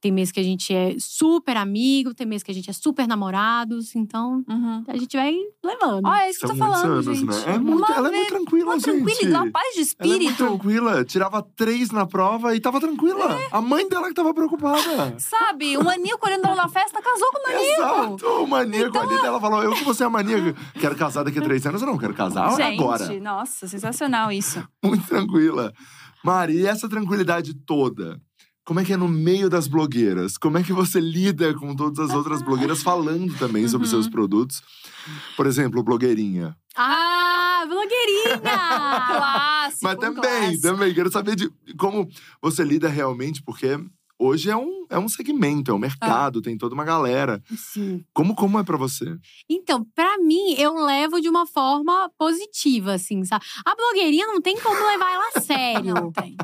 tem mês que a gente é super amigo, tem mês que a gente é super namorados. Então,
Uhum.
a gente vai levando.
Ó, é isso que eu tô falando,
anos,
gente.
né? É muito,
Uma
ela é muito tranquila,
uma
gente.
tranquilidade, uma paz de
Ela é muito
espírito.
tranquila. Tirava três na prova e tava tranquila.
É.
A mãe dela que tava preocupada.
Sabe? O maníaco olhando ela na festa casou com o maníaco.
Exato, o maníaco
Então,
ali. Ela falou: Eu que você é maníaca. Quero casar daqui a três anos. Eu não quero casar
Gente,
agora.
nossa, sensacional isso.
Muito tranquila. Mari, e essa tranquilidade toda? Como é que é no meio das blogueiras? Como é que você lida com todas as outras blogueiras falando também sobre
Uhum.
seus produtos? Por exemplo, blogueirinha.
Ah, blogueirinha!
Clássico.
Mas também,
clássico.
também. Quero saber de como você lida realmente, porque hoje é um, é um segmento, é um mercado, tem toda uma galera.
Sim.
Como, como é pra você?
Então, pra mim, eu levo de uma forma positiva, assim, sabe? A blogueirinha não tem como levar ela a sério.
Não tem.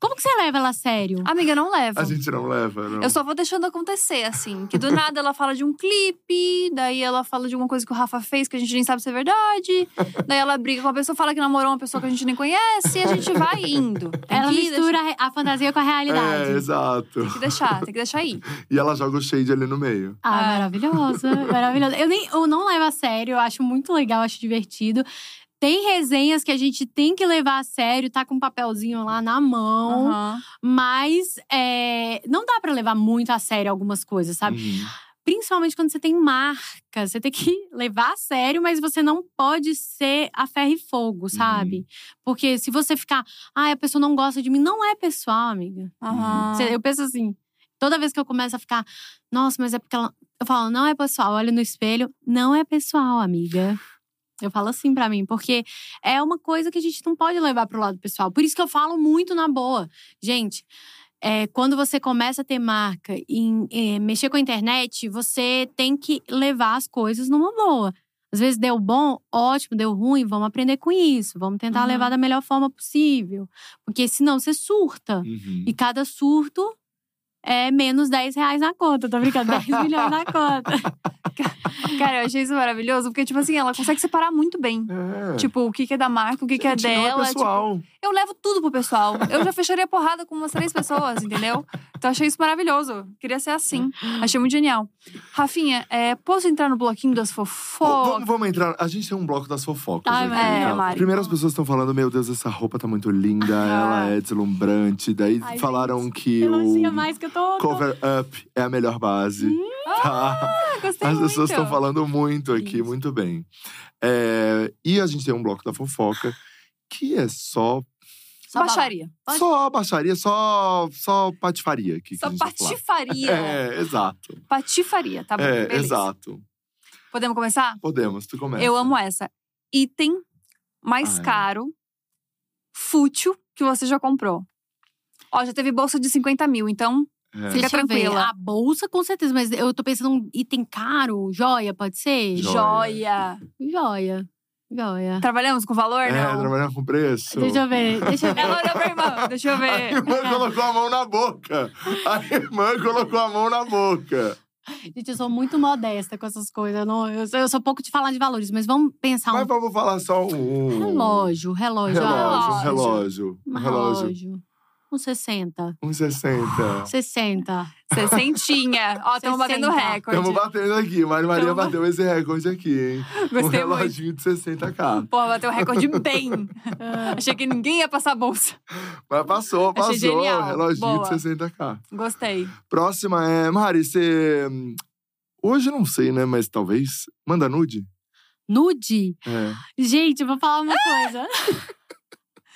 Como que você leva ela a sério?
Amiga, não leva.
A gente não leva, não.
Eu só vou deixando acontecer, assim. Que do nada ela fala de um clipe, daí ela fala de alguma coisa que o Rafa fez que a gente nem sabe se é verdade. daí ela briga com a pessoa, fala que namorou uma pessoa que a gente nem conhece e a gente vai indo. Tem
ela
que
mistura a re- a fantasia com a realidade.
É, exato.
Tem que deixar, tem que deixar aí.
E ela joga o shade ali no meio.
Ah, maravilhosa, maravilhosa. Eu, nem, eu não levo a sério, eu acho muito legal, acho divertido. Tem resenhas que a gente tem que levar a sério, tá com um papelzinho lá na mão.
Aham.
Mas é, não dá pra levar muito a sério algumas coisas, sabe?
Uhum.
Principalmente quando você tem marca. Você tem que levar a sério, mas você não pode ser a ferro e fogo, sabe? Porque se você ficar, ah, a pessoa não gosta de mim, não é pessoal, amiga. Eu penso assim, toda vez que eu começo a ficar, nossa, mas é porque ela. Eu falo, não é pessoal, olho no espelho, não é pessoal, amiga. Eu falo assim pra mim, porque é uma coisa que a gente não pode levar pro lado pessoal. Por isso que eu falo muito na boa. Gente, é, quando você começa a ter marca e é, mexer com a internet, você tem que levar as coisas numa boa. Às vezes deu bom, ótimo, deu ruim, vamos aprender com isso. Vamos tentar
Uhum.
levar da melhor forma possível. Porque senão você surta.
Uhum.
E cada surto é menos 10 reais na conta. Tô brincando, 10 milhões na conta.
Cara, eu achei isso maravilhoso, porque, tipo assim, ela consegue separar muito bem.
É.
Tipo, o que que é da marca, o que que é
Gente, não
dela.
é pessoal.
tipo, eu levo tudo pro pessoal. Eu já fecharia porrada com umas três pessoas, entendeu? Então achei isso maravilhoso. Queria ser assim. Achei muito genial. Rafinha, é, posso entrar no bloquinho das
Vamos,
fofocas?
vamos entrar. A gente tem um bloco das fofocas.
Ai,
aqui?
É, Mari.
Primeiro as pessoas estão falando: Meu Deus, essa roupa tá muito linda, ela é deslumbrante. Daí
Ai,
falaram
gente,
que
Elogia
o
mais que eu tô. tô-
cover up é a melhor base.
Hum.
Tá?
Ah, gostei
As
muito.
pessoas estão falando muito aqui,
Isso.
muito bem. É, e a gente tem um bloco da fofoca que é só
Só
Baixaria.
Pode-
só baixaria, só só patifaria aqui. que
Só
vai falar.
patifaria.
É, exato.
Patifaria, tá bom?
É,
beleza.
exato.
Podemos começar?
Podemos, tu começa.
Eu amo essa. Item mais
Ai.
caro, fútil, que você já comprou. Ó, já teve bolsa de 50 mil, então
É.
Fica tranquila.
A bolsa, com certeza, mas eu tô pensando um item caro, joia, pode ser?
Joia.
joia.
Joia. Joia.
Trabalhamos com valor,
É,
não?
trabalhar com preço.
Deixa eu ver, deixa eu ver.
Ela olhou pra irmã, deixa eu
A
ver.
irmã colocou a mão na boca. A irmã colocou a mão na boca.
Gente, eu sou muito modesta com essas coisas. Eu, não, eu, sou, eu sou pouco de falar de valores, mas vamos pensar
Mas
um
vamos falar só um.
relógio, relógio.
Relógio, relógio. Relógio.
relógio. Um 60.
Um 60.
60.
Sessentinha. Ó, estamos batendo
60.
recorde.
Estamos batendo aqui. Mari Maria
Tamo-
bateu esse recorde aqui, hein? um
Gostei muito.
reloginho de 60k.
Pô, bateu o recorde bem. Achei que ninguém ia passar a bolsa.
Mas passou,
Achei
passou.
genial.
Reloginho
Boa.
de 60k.
Gostei.
Próxima é. Mari, você. Hoje não sei, né? Mas talvez. Manda nude?
Nude?
É.
Gente, eu vou falar uma coisa.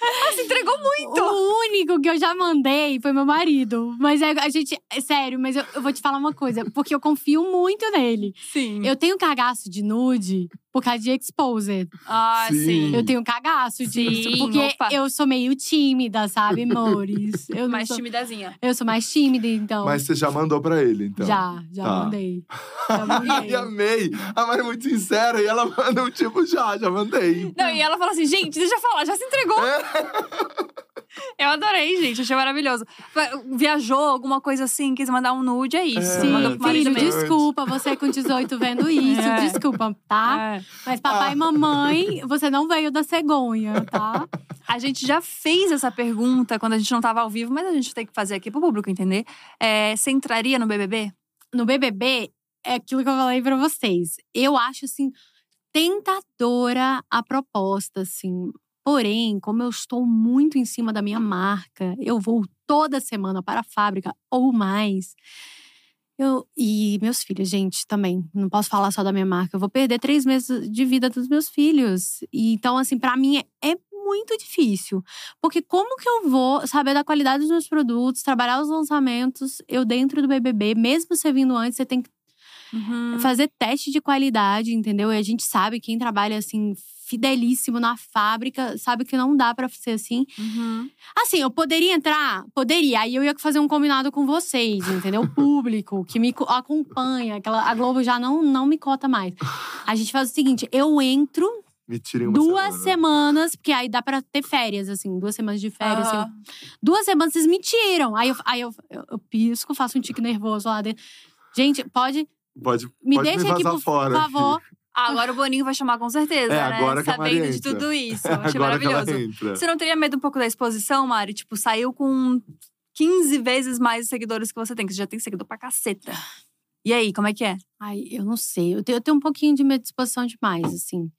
Você entregou muito.
O único que eu já mandei foi meu marido. Mas é, a gente. É sério, mas eu, eu vou te falar uma coisa. Porque eu confio muito nele.
Sim.
Eu tenho cagaço de nude por causa de exposed.
Ah,
Sim.
sim.
Eu tenho cagaço disso.
Sim,
porque
opa.
eu sou meio tímida, sabe, amores? Eu
Mais
sou,
timidazinha.
Eu sou mais tímida, então.
Mas você já mandou pra ele, então.
Já, já
Tá.
mandei. Já
Ai,
mandei.
amei. A Mari é muito sincera e ela manda um tipo, já, já mandei.
Não, e ela falou assim, gente, deixa eu falar, já se entregou. Eu adorei, gente, achei maravilhoso. Viajou, alguma coisa assim, quis mandar um nude, é isso.
É,
Sim, filho, desculpa, você com 18 vendo isso,
É.
desculpa, tá?
É.
Mas papai
Ah.
e mamãe, você não veio da cegonha, tá?
A gente já fez essa pergunta quando a gente não tava ao vivo, mas a gente tem que fazer aqui pro público entender. É, você entraria no BBB?
No BBB, é aquilo que eu falei pra vocês. Eu acho, assim, tentadora a proposta, assim. Porém, como eu estou muito em cima da minha marca, eu vou toda semana para a fábrica ou mais. Eu, e meus filhos, gente, também. Não posso falar só da minha marca. Eu vou perder três meses de vida dos meus filhos. E, então, assim, para mim é, é muito difícil. Porque como que eu vou saber da qualidade dos meus produtos, trabalhar os lançamentos, eu dentro do BBB, mesmo você vindo antes, você tem que
Uhum.
fazer teste de qualidade, entendeu? E a gente sabe, quem trabalha assim, fidelíssimo na fábrica, sabe que não dá pra ser assim.
Uhum.
Assim, eu poderia entrar? Poderia. Aí eu ia fazer um combinado com vocês, entendeu? O público que me co- acompanha. Aquela, a Globo já não, não me cota mais. A gente faz o seguinte: eu entro
Me tirem uma
duas
semana.
semanas, porque aí dá pra ter férias, assim, duas semanas de férias. assim. Duas semanas vocês me tiram. Aí eu, aí eu, eu, eu pisco, faço um tique nervoso lá dentro. Gente, pode.
Pode,
Me
pode
deixa
me
aqui, por
fora.
favor.
Ah, agora o Boninho vai chamar com certeza,
É,
né?
agora que a Mari
Sabendo de
entra.
tudo isso. Achei
Agora que ela
maravilhoso.
entra.
Você não teria medo um pouco da exposição, Mari? Tipo, saiu com 15 vezes mais seguidores que você tem, que você já tem seguidor pra caceta. E aí, como é que é?
Ai, eu não sei. Eu tenho, eu tenho um pouquinho de minha disposição demais, assim.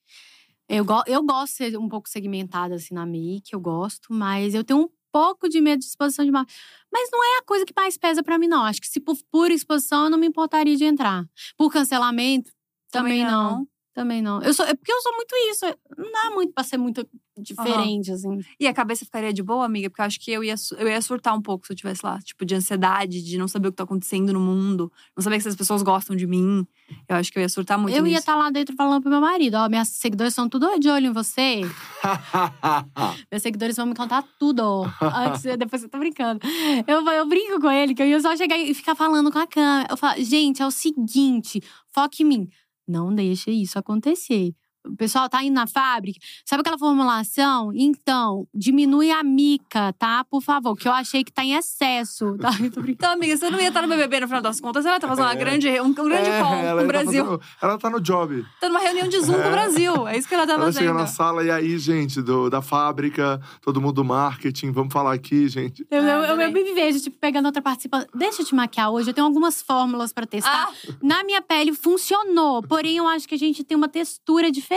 Eu, go eu gosto de ser um pouco segmentada, assim, na make, eu gosto, mas eu tenho um pouco de medo de exposição demais. Mas não é a coisa que mais pesa pra mim, não. Acho que se por pura exposição, eu não me importaria de entrar. Por cancelamento, também, não. Também não. Eu sou, é porque eu sou muito isso. Não dá muito pra ser muito diferente, assim.
E a cabeça ficaria de boa, amiga? Porque eu acho que eu ia, eu ia surtar um pouco se eu estivesse lá. Tipo, de ansiedade, de não saber o que tá acontecendo no mundo. Não saber se as pessoas gostam de mim. Eu acho que eu ia surtar muito
eu ia
nisso.
estar lá dentro falando pro meu marido: ó, minhas seguidores estão tudo de olho em você. Meus seguidores vão me contar tudo. Antes, depois eu tô brincando. Eu, eu brinco com ele, que eu ia só chegar e ficar falando com a câmera. Eu falo, gente, é o seguinte, foque em mim. Não deixe isso acontecer. O pessoal tá indo na fábrica, sabe aquela formulação? Então, diminui a mica, tá? Por favor, que eu achei que tá em excesso. Tá? Eu.
Então, amiga, você não ia estar no BBB no final das contas. Ela tá fazendo uma
É.
grande, um, um grande
É,
call
ela
com o
tá
Brasil.
fazendo- ela tá no job.
Tá numa reunião de Zoom com o
É.
Brasil. É isso que ela tá
Ela chega
fazendo.
na sala e aí, gente, do, da fábrica, todo mundo do marketing, vamos falar aqui, gente.
Eu,
Ah,
eu, eu, eu me vejo, tipo, pegando outra participante. Deixa eu te maquiar hoje, eu tenho algumas fórmulas pra testar.
Ah,
Na minha pele funcionou, porém eu acho que a gente tem uma textura diferente,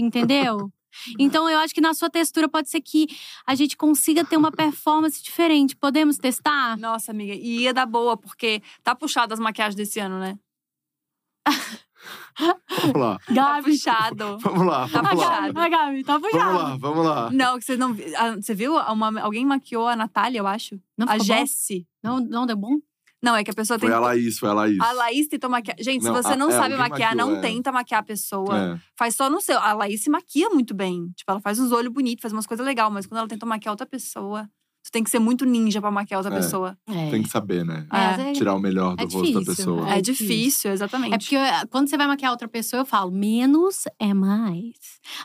entendeu? Então eu acho que na sua textura pode ser que a gente consiga ter uma performance diferente. Podemos testar?
nossa, amiga. E ia dar boa, porque tá puxado as maquiagens desse ano, né?
Vamos lá,
Tá
Gabi.
puxado.
vamos lá,
Tá
vamos lá.
Gabi,
puxado.
a Gabi, tá puxado.
Vamos lá, vamos lá.
Não, que você não. ah, Você viu? Uma- alguém maquiou a Natália, eu acho.
Não
a? Jessie.
Não, não deu bom?
Não, é que a pessoa
Foi
tem.
a Laís, foi a Laís.
A Laís tentou maquiar. Gente,
Não,
se você
a-
não
é,
sabe maquiar,
maquiou,
não
é.
tenta maquiar a pessoa.
É.
Faz só no seu. A Laís se maquia muito bem. Tipo, ela faz os olhos bonitos, faz umas coisas legais, mas quando ela tentou maquiar outra pessoa, você tem que ser muito ninja pra maquiar outra
É.
pessoa.
É.
Tem que saber, né?
É.
Tirar o melhor do
É
rosto da pessoa.
É,
É
difícil, exatamente.
É porque eu- quando você vai maquiar outra pessoa, eu falo, menos é mais.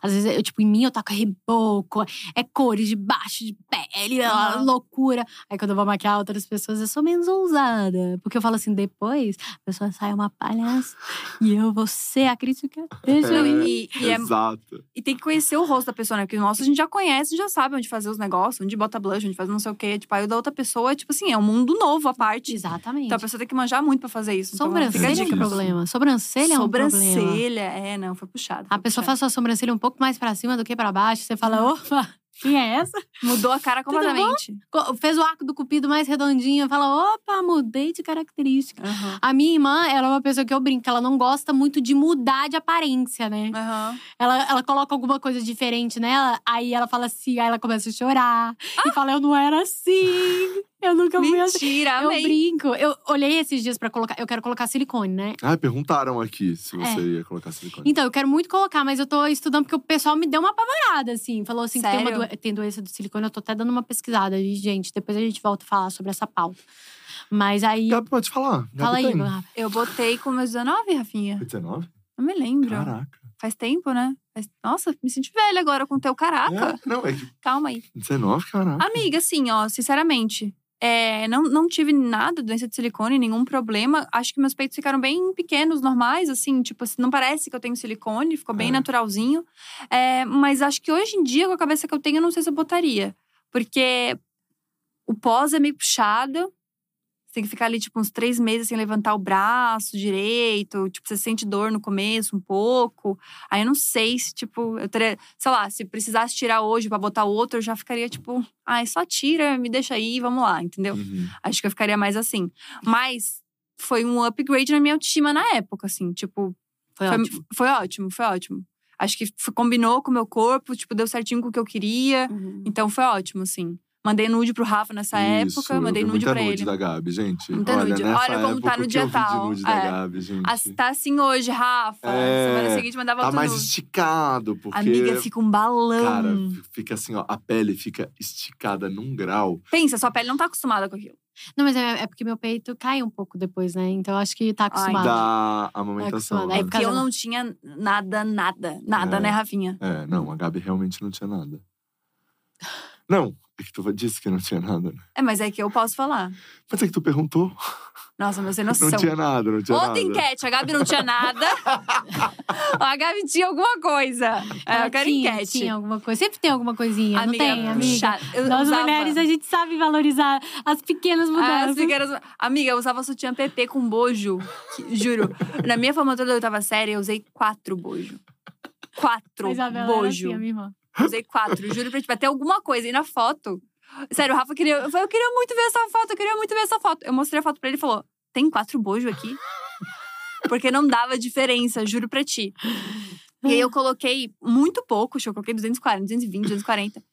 Às vezes, eu, tipo, em mim eu taco reboco, é cores de baixo, de pele,
Aham.
loucura. Aí quando eu vou maquiar outras pessoas, eu sou menos ousada. Porque eu falo assim, depois a pessoa sai uma palhaça e eu vou ser a crítica. Deixa eu
É.
ir.
E, e é-
Exato.
e tem que conhecer o rosto da pessoa, né? Porque o nosso a gente já conhece, já sabe onde fazer os negócios, onde bota blush, onde faz não sei o quê. Tipo, aí o da outra pessoa, tipo assim, é um mundo novo à parte.
Exatamente.
Então a pessoa tem que manjar muito pra fazer isso. Então, a
Sobrancelha é um problema. Sobrancelha é um problema.
Sobrancelha, é, não, foi puxado.
A
foi
pessoa
puxado.
faz sua sobrancelha um pouco mais pra cima do que pra baixo. Você fala, opa, quem é essa?
Mudou a cara completamente.
Co- Fez o arco do cupido mais redondinho. Fala, opa, mudei de característica.
Aham.
A minha irmã, ela é uma pessoa que eu brinco, ela não gosta muito de mudar de aparência, né?
Aham.
Ela, ela coloca alguma coisa diferente nela, aí ela fala assim, aí ela começa a chorar. E fala, eu não era assim. Eu nunca fui assim.
Mentira,
Eu
amei.
brinco. Eu olhei esses dias pra colocar. Eu quero colocar silicone, né?
Ah, perguntaram aqui se você
É.
ia colocar silicone.
Então, eu quero muito colocar, mas eu tô estudando porque o pessoal me deu uma apavorada, assim. Falou assim que tem, uma doen- tem doença do silicone. Eu tô até dando uma pesquisada. E, gente, depois a gente volta a falar sobre essa pauta. Mas aí.
Gabi, pode falar. Gabi
Fala aí,
tem.
Rafa.
Eu botei com meus 19, Rafinha.
Foi 19?
Não me lembro.
Caraca.
Faz tempo, né? Faz- Nossa, me senti velha agora com o teu caraca.
É, não, é que
Calma aí.
19, caraca.
Amiga, assim, ó, sinceramente. É, não, não tive nada, doença de silicone, nenhum problema. Acho que meus peitos ficaram bem pequenos, normais, assim, tipo, assim, não parece que eu tenho silicone, ficou bem
É.
naturalzinho. É, mas acho que hoje em dia, com a cabeça que eu tenho, eu não sei se eu botaria. Porque o pós é meio puxado. Você tem que ficar ali, tipo, uns três meses sem levantar o braço direito. Tipo, você sente dor no começo, um pouco. Aí eu não sei se, tipo, eu teria. Sei lá, se precisasse tirar hoje pra botar outro, eu já ficaria, tipo, ai, só tira, me deixa aí, vamos lá, entendeu?
Uhum.
Acho que eu ficaria mais assim. Mas foi um upgrade na minha autoestima na época, assim, tipo.
Foi,
Foi,
ótimo.
foi ótimo, foi ótimo. Acho que combinou com o meu corpo, tipo, deu certinho com o que eu queria.
Uhum.
Então foi ótimo, assim. Mandei nude pro Rafa nessa
Isso,
época,
eu
mandei nude pra
nude
ele.
da Gabi, gente.
Muita
Olha,
nude. Olha como tá no dia tal.
nude da
É.
Gabi, gente.
As- tá assim hoje, Rafa.
É,
Semana seguinte mandava
Tá
outro
mais
nude.
esticado, porque…
Amiga, fica um balão.
Cara, fica assim, ó. A pele fica esticada num grau.
Pensa, sua pele não tá acostumada com aquilo.
Não, mas é, é porque meu peito cai um pouco depois, né? Então eu acho que tá acostumado.
Da amamentação.
acostumada.
né?
É
Porque eu não tinha nada, nada, nada,
É.
né, Rafinha?
É, não, a Gabi realmente não tinha nada. Não, é que tu disse que não tinha nada. né?
É, mas é que eu posso falar.
Mas é que tu perguntou.
Nossa, mas sem noção.
Não tinha nada, não tinha
Outra
nada.
enquete, a Gabi não tinha nada. a Gabi tinha alguma coisa. É,
Ela
eu quero
tinha,
enquete.
Tinha alguma coisa. Sempre tem alguma coisinha,
Amiga,
não tem, amiga?
Eu
Nós
usava-
mulheres, a gente sabe valorizar as pequenas mudanças.
as pequenas- Amiga, eu usava sutiã PP com bojo. que- juro. Na minha formatura da oitava série, eu usei quatro bojo. Quatro
Isabela era
bojo.
assim, a minha irmã.
Usei quatro, juro pra ti. Vai ter alguma coisa. E na foto. Sério, o Rafa queria. Eu falei, eu queria muito ver essa foto, eu queria muito ver essa foto. Eu mostrei a foto pra ele e falou: tem quatro bojo aqui? Porque não dava diferença, juro pra ti. E aí eu coloquei muito pouco, eu coloquei 240, 220, 240.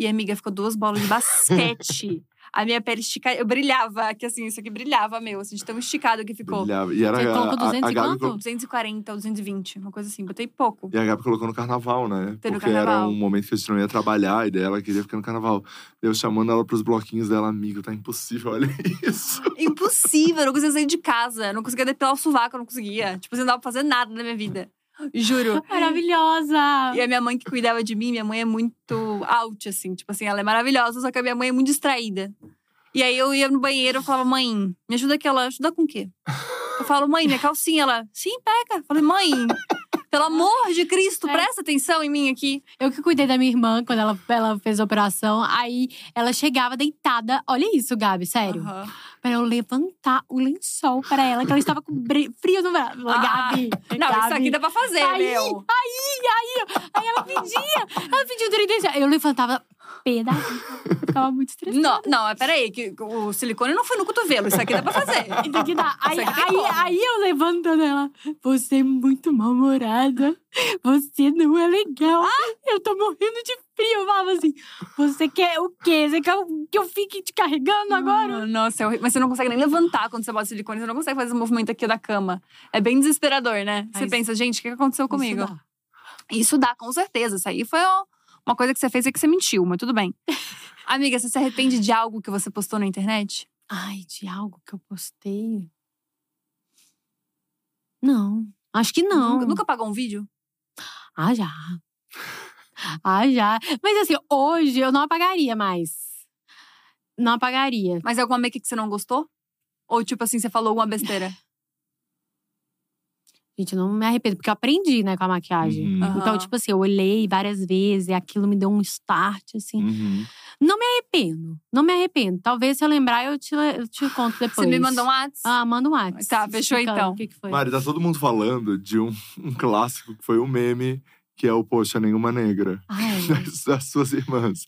E a amiga ficou duas bolas de basquete. A minha pele esticada, eu brilhava, que assim, isso aqui brilhava, meu, assim, de tão esticado que ficou.
Brilhava. E era
Você
a,
colocou
a,
200
a
e
Gabi
quanto?
colo-
240 ou 220, uma coisa assim. Botei pouco.
E a Gabi colocou no carnaval, né?
Foi
Porque era
carnaval.
um momento que a gente não ia trabalhar e daí ela queria ficar no carnaval. Eu chamando ela pros bloquinhos dela, amigo, tá impossível, olha isso.
Impossível, eu não conseguia sair de casa. Não conseguia depilar o sovaco, eu não conseguia. Tipo, assim, não dava pra fazer nada na minha vida. Juro.
Maravilhosa!
E a minha mãe que cuidava de mim, minha mãe é muito out, assim. Tipo assim, ela é maravilhosa, só que a minha mãe é muito distraída. E aí eu ia no banheiro, eu falava, mãe, me ajuda aqui. Ela, ajuda com o quê? Eu falo, mãe, minha calcinha. Ela, sim, pega. Eu falei, mãe, pelo amor de Cristo,
É.
presta atenção em mim aqui.
Eu que cuidei da minha irmã quando ela, ela fez a operação. Aí ela chegava deitada. Olha isso, Gabi, sério.
Aham.
Pra eu levantar o lençol pra ela, que ela estava com frio no braço.
Ah,
Gabi.
Não,
Gabi.
isso aqui dá pra fazer,
Aí,
meu.
Aí ela pedia. Ela pediu 36. Eu levantava pé da vida. Ficava muito estressada.
Não, não, mas peraí, que o silicone não foi no cotovelo. Isso aqui dá pra fazer.
Isso aqui dá. Aí,
aqui
aí, aí eu levantando ela. Você é muito mal-humorada. Você não é legal.
Ah!
Eu tô morrendo de frio. Eu falava assim: Você quer o quê? Você quer que eu fique te carregando agora?
Nossa, é horrível. Mas você não consegue nem levantar quando você bota silicone. Você não consegue fazer esse movimento aqui da cama. É bem desesperador, né? Você
Mas-
pensa, gente, o que aconteceu comigo?
Isso dá.
Isso dá, com certeza. Isso aí foi ó, uma coisa que você fez e que você mentiu, mas tudo bem. Amiga, você se arrepende de algo que você postou na internet?
Ai, de algo que eu postei. Não. Acho que não.
Nunca, nunca pagou um vídeo?
Ah, já. Ah, já. Mas assim, hoje eu não apagaria mais. Não apagaria.
Mas é alguma make que você não gostou? Ou tipo assim, você falou alguma besteira?
Gente, eu não me arrependo, porque eu aprendi, né, com a maquiagem.
Uhum.
Então, tipo assim, eu olhei várias vezes e aquilo me deu um start, assim.
Uhum.
Não me arrependo. Não me arrependo. Talvez se eu lembrar, eu te, eu te conto depois.
Você me mandou um WhatsApp?
Ah, manda um WhatsApp.
Tá, fechou então.
O que, que foi?
Mari, tá todo mundo falando de um, um clássico que foi um meme, que é o Poxa Nenhuma Negra,
Ai,
das, das suas irmãs.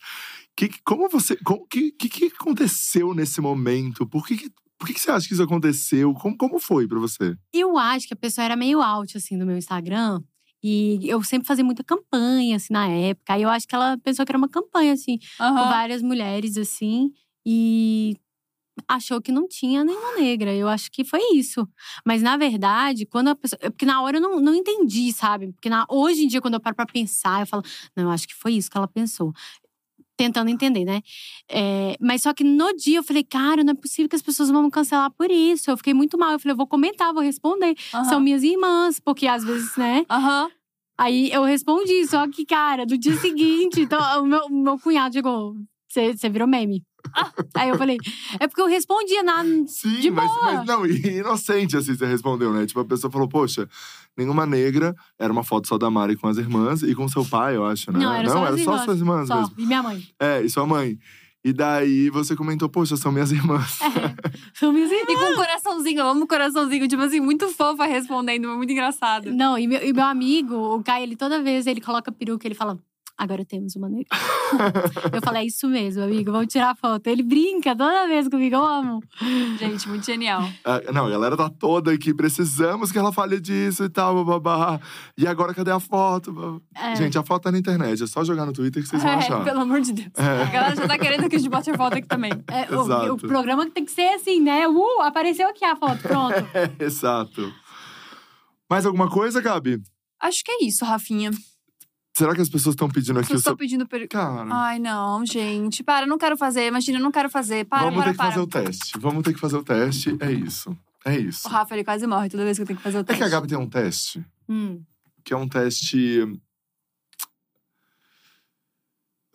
Que, que- como você. O que, que, que aconteceu nesse momento? Por que, que- por que, que você acha que isso aconteceu? Como, como foi pra você?
Eu acho que a pessoa era meio out, assim, do meu Instagram. E eu sempre fazia muita campanha, assim, na época. Aí eu acho que ela pensou que era uma campanha, assim, com
Aham.
várias mulheres, assim. E achou que não tinha nenhuma negra. Eu acho que foi isso. Mas, na verdade, quando a pessoa… Porque na hora eu não, não entendi, sabe? Porque na- hoje em dia, quando eu paro pra pensar, eu falo… Não, eu acho que foi isso que ela pensou. Tentando entender, né? É, mas só que no dia eu falei, cara, não é possível que as pessoas vão me cancelar por isso. Eu fiquei muito mal. Eu falei, eu vou comentar, vou responder. São minhas irmãs, porque às vezes, né?
Aham.
Aí eu respondi, só que, cara, no dia seguinte, então, o meu, meu cunhado chegou. Você virou meme. Aí eu falei, é porque eu respondia na.
Sim,
De
mas,
boa.
mas não, e inocente assim você respondeu, né? Tipo, a pessoa falou, poxa, nenhuma negra, era uma foto só da Mari com as irmãs e com seu pai, eu acho, né?
Não, era só as irmãs.
suas irmãs
Só.
mesmo.
E minha mãe.
É, e sua mãe. E daí você comentou, poxa, são minhas irmãs.
São minhas irmãs.
E com um coraçãozinho, eu amo coraçãozinho, tipo assim, muito fofa respondendo, muito engraçado.
Não, e meu, e meu amigo, o Caio, ele toda vez ele coloca peruca, ele fala. Agora temos uma noiva. eu falei, é isso mesmo, amigo, vamos tirar foto. Ele brinca toda vez comigo, eu amo.
Gente, muito genial.
Ah, não, a galera tá toda aqui, precisamos que ela fale disso e tal, babá. E agora cadê a foto?
É.
Gente, a foto tá na internet, é só jogar no Twitter que vocês vão
É,
achar.
pelo amor de Deus.
É.
A galera já tá querendo que a gente bote a foto aqui também.
É, o- o,
Exato.
programa tem que ser assim, né? Uh, apareceu aqui a foto, pronto.
É, exato. Mais alguma coisa, Gabi?
Acho que é isso, Rafinha.
Será que as pessoas estão pedindo aqui
Vocês
o seu.
pedindo. Per...
Cara,
Ai, não, gente. Para, não quero fazer. Imagina, eu não quero fazer. Para,
vamos
para,
ter que
para.
fazer o teste. Vamos ter que fazer o teste. É isso. É isso.
O Rafa, ele quase morre toda vez que eu tenho que fazer o
É
teste.
que a Gabi tem um teste,
Hum.
que é um teste.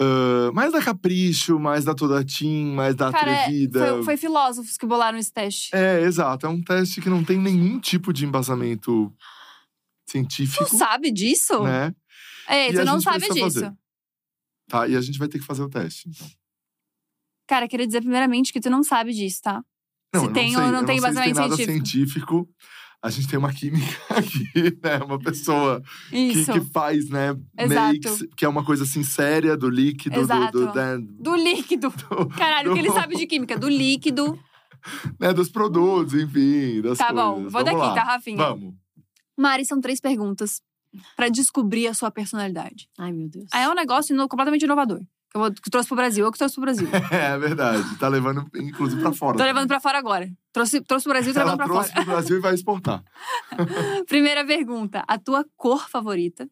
ah, mais da capricho, mais da toda team, mais da
Cara, é,
atrevida.
foi, foi filósofos que bolaram esse teste.
É, exato. É um teste que não tem nenhum tipo de embasamento científico,
Tu sabe disso?
né?
É,
E
tu não sabe disso.
fazer. Tá, e a gente vai ter que fazer o teste, então.
Cara, queria dizer primeiramente que tu não sabe disso, tá?
Não,
Se
eu
tem
não
ou
sei,
não tem
não se tem
embasamento
nada científico. A gente tem uma química aqui, né? Uma pessoa que, que faz, né?
Exato.
Makes, que é uma coisa assim séria do líquido,
Exato.
do, do, né,
Do líquido.
do-
Caralho, o que ele
do-
sabe de química? Do líquido.
né, dos produtos, enfim, das
Tá
coisas.
bom, vou
Vamos
daqui,
lá.
tá, Rafinha?
Vamos.
Mari, são três perguntas pra descobrir a sua personalidade.
Ai, meu Deus.
Aí é um negócio ino- completamente inovador. Que eu vou- que eu trouxe pro Brasil, eu que trouxe pro Brasil.
É verdade. Tá levando, inclusive, pra fora.
Tô levando pra fora agora. Trouxe, trouxe pro Brasil, tô
Ela
levando pra
trouxe
fora.
pro Brasil e vai exportar.
Primeira pergunta: a tua cor favorita?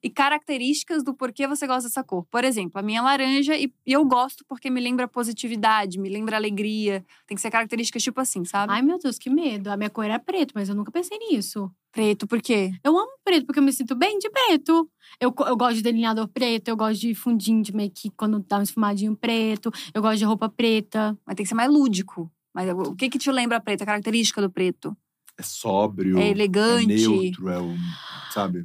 E características do porquê você gosta dessa cor. Por exemplo, a minha é laranja e, e eu gosto porque me lembra positividade, me lembra alegria. Tem que ser características tipo assim, sabe?
Ai, meu Deus, que medo. A minha cor era preto, mas eu nunca pensei nisso.
Preto, por quê?
Eu amo preto, porque eu me sinto bem de preto. Eu, eu gosto de delineador preto, eu gosto de fundinho de make quando dá um esfumadinho preto. Eu gosto de roupa preta.
Mas tem que ser mais lúdico. Mas o que que te lembra preto? A característica do preto?
É sóbrio.
É elegante.
É neutro, é um. Sabe?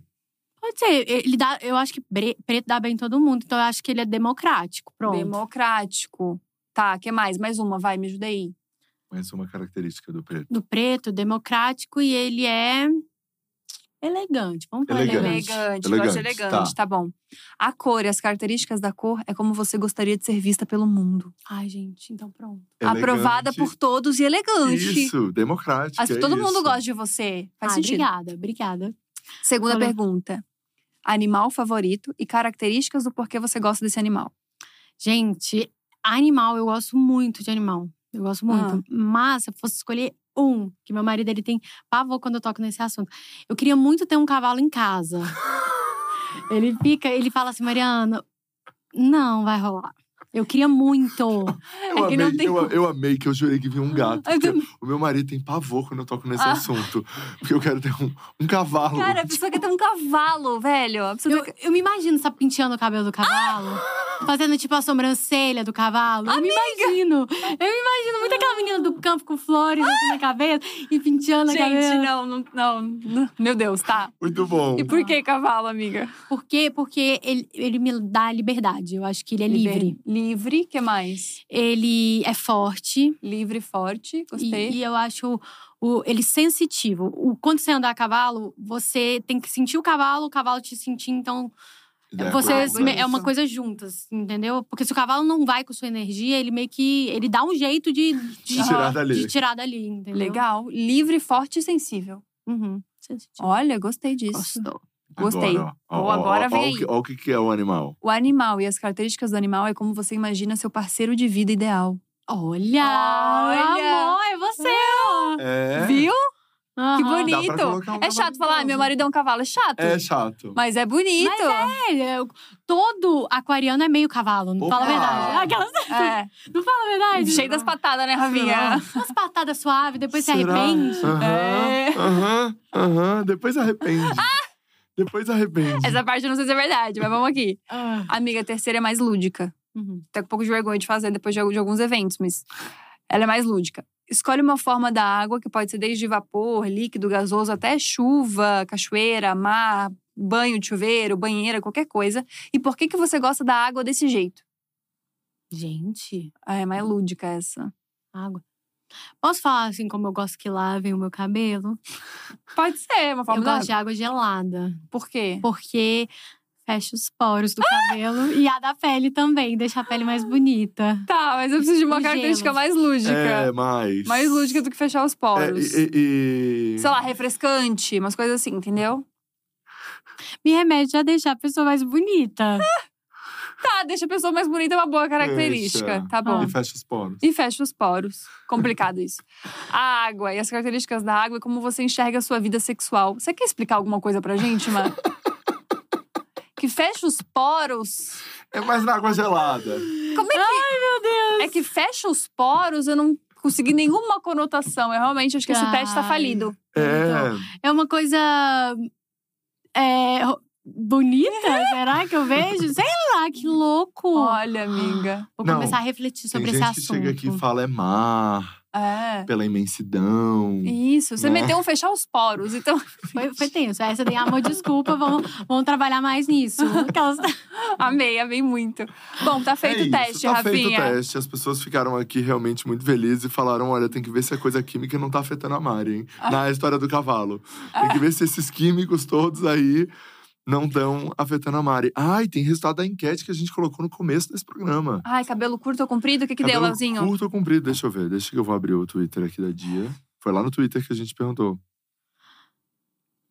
Pode ser, ele dá, eu acho que preto dá bem em todo mundo, então eu acho que ele é democrático. Pronto.
Democrático. Tá, que mais? Mais uma, vai, me ajuda aí.
É uma característica do preto.
Do preto, democrático e ele é elegante. Vamos falar
Elegante.
elegante.
Elegante, gosto de
Elegante,
elegante, tá. bom. A cor e as características da cor é como você gostaria de ser vista pelo mundo.
Ai, gente, então pronto.
Aprovada
Elegante.
por todos e elegante.
Isso, democrático.
As-
é
todo mundo
isso.
gosta de você. Faz
ah,
sentido.
obrigada, obrigada.
Segunda
Valeu.
pergunta. Animal favorito e características do porquê você gosta desse animal.
Gente, animal, eu gosto muito de animal. Eu gosto muito.
Ah.
Mas se eu fosse escolher um, que meu marido ele tem pavor quando eu toco nesse assunto. Eu queria muito ter um cavalo em casa. ele fica, ele fala assim, Mariana, não vai rolar. Eu queria muito.
Eu,
É que não
amei,
tem
eu, eu amei que eu jurei que vinha um gato.
Também.
o meu marido tem pavor quando eu toco nesse
Ah.
assunto. Porque eu quero ter um, um cavalo.
Cara, a pessoa quer ter um cavalo, velho.
Eu,
quer-
eu me imagino, sabe, penteando o cabelo do cavalo. Fazendo, tipo, a sobrancelha do cavalo. Eu me imagino. Eu me imagino muito aquela menina do campo com flores assim na cabeça e penteando a
Gente,
cabelo.
não, não, não, não. Meu Deus, tá.
Muito bom.
E por que cavalo, amiga?
Por quê? Porque ele, ele me dá liberdade. Eu acho que ele é livre.
Livre, que mais?
Ele é forte.
Livre, forte, gostei.
E, e eu acho o, ele sensitivo. O, quando você andar a cavalo, você tem que sentir o cavalo, o cavalo te sentir. Então,
Ideia
vocês é uma coisa juntas, entendeu? Porque se o cavalo não vai com sua energia, ele meio que. Ele dá um jeito de, de,
De tirar dali.
de tirar dali, entendeu?
Legal. Livre, forte e sensível.
Uhum. Sensitivo.
Olha, gostei disso.
Gostou.
Gostei.
Agora, ó,
Ou
ó,
agora
ó,
vem aí.
o que- que é o animal.
O animal e as características do animal é como você imagina seu parceiro de vida ideal.
Olha!
Olha!
Amor, é você!
É.
Viu? Que
Aham.
Dá pra
bonito.
colocar um
é chato falar, ah, meu marido é um cavalo. É chato.
É chato.
Mas é bonito.
É, eu- todo aquariano é meio cavalo, não fala a
Opa!
verdade. Aquelas,
É.
não fala a verdade.
Cheio das patadas, né, Ravinha?
Umas patadas suaves, depois se
Será?
arrepende.
Aham,
É.
aham, aham. Depois arrepende. Depois arrepende.
Essa parte eu não sei se é verdade, mas vamos aqui.
Ah.
Amiga, a terceira é mais lúdica.
Uhum.
Tem um pouco de vergonha de fazer depois de, de alguns eventos, mas ela é mais lúdica. Escolhe uma forma da água, que pode ser desde vapor, líquido, gasoso, até chuva, cachoeira, mar, banho de chuveiro, banheira, qualquer coisa. E por que, que você gosta da água desse jeito?
Gente,
Ah, é mais lúdica essa.
água. Posso falar assim como eu gosto que lavem o meu cabelo?
Pode ser, uma
Eu
forma da
gosto de água gelada.
Por quê?
Porque Fecha os poros do cabelo e a da pele também, deixa a pele mais bonita.
Tá, mas eu preciso de uma
O
característica
gelo.
mais lúdica.
É, mais.
Mais lúdica do que fechar os
É,
poros.
e, e-
Sei lá, refrescante, umas coisas assim, entendeu?
Me remete a deixar a pessoa mais bonita.
Tá, deixa a pessoa mais bonita é uma boa característica.
Deixa.
Tá bom.
E fecha os poros.
E fecha os poros. Complicado isso. A água e as características da água e como você enxerga a sua vida sexual. Você quer explicar alguma coisa pra gente, Mar? que fecha os poros.
É mais na água gelada.
Como é que. Ai, meu Deus! É que fecha os poros, eu não consegui nenhuma conotação. Eu realmente acho que esse teste tá
Ai.
falido.
É.
É uma coisa. É, bonita? Será que eu vejo? Sei lá, que louco.
Olha, amiga.
Vou
Não,
começar a refletir sobre
Tem
esse
gente que
assunto.
chega aqui e fala é mar,
É.
pela imensidão.
Isso, você
Né?
meteu um fechar os poros. Então,
Foi, foi tenso. Essa daí, amor, desculpa, vamos, vamos trabalhar mais nisso. Aquelas-
amei, amei muito. Bom, tá feito
é
o teste,
isso, tá feito o
Rafinha.
teste. As pessoas ficaram aqui realmente muito felizes e falaram: olha, tem que ver se a coisa química não tá afetando a Mari, hein?
Ah.
Na história do cavalo. Tem que ver se esses químicos todos aí não estão afetando a Mari. Ai, tem resultado da enquete que a gente colocou no começo desse programa.
Ai, cabelo curto ou comprido? O que, que deu,
Cabelo
Leozinho?
Curto ou comprido? Deixa eu ver. Deixa que eu vou abrir o Twitter aqui da Dia. Foi lá no Twitter que a gente perguntou.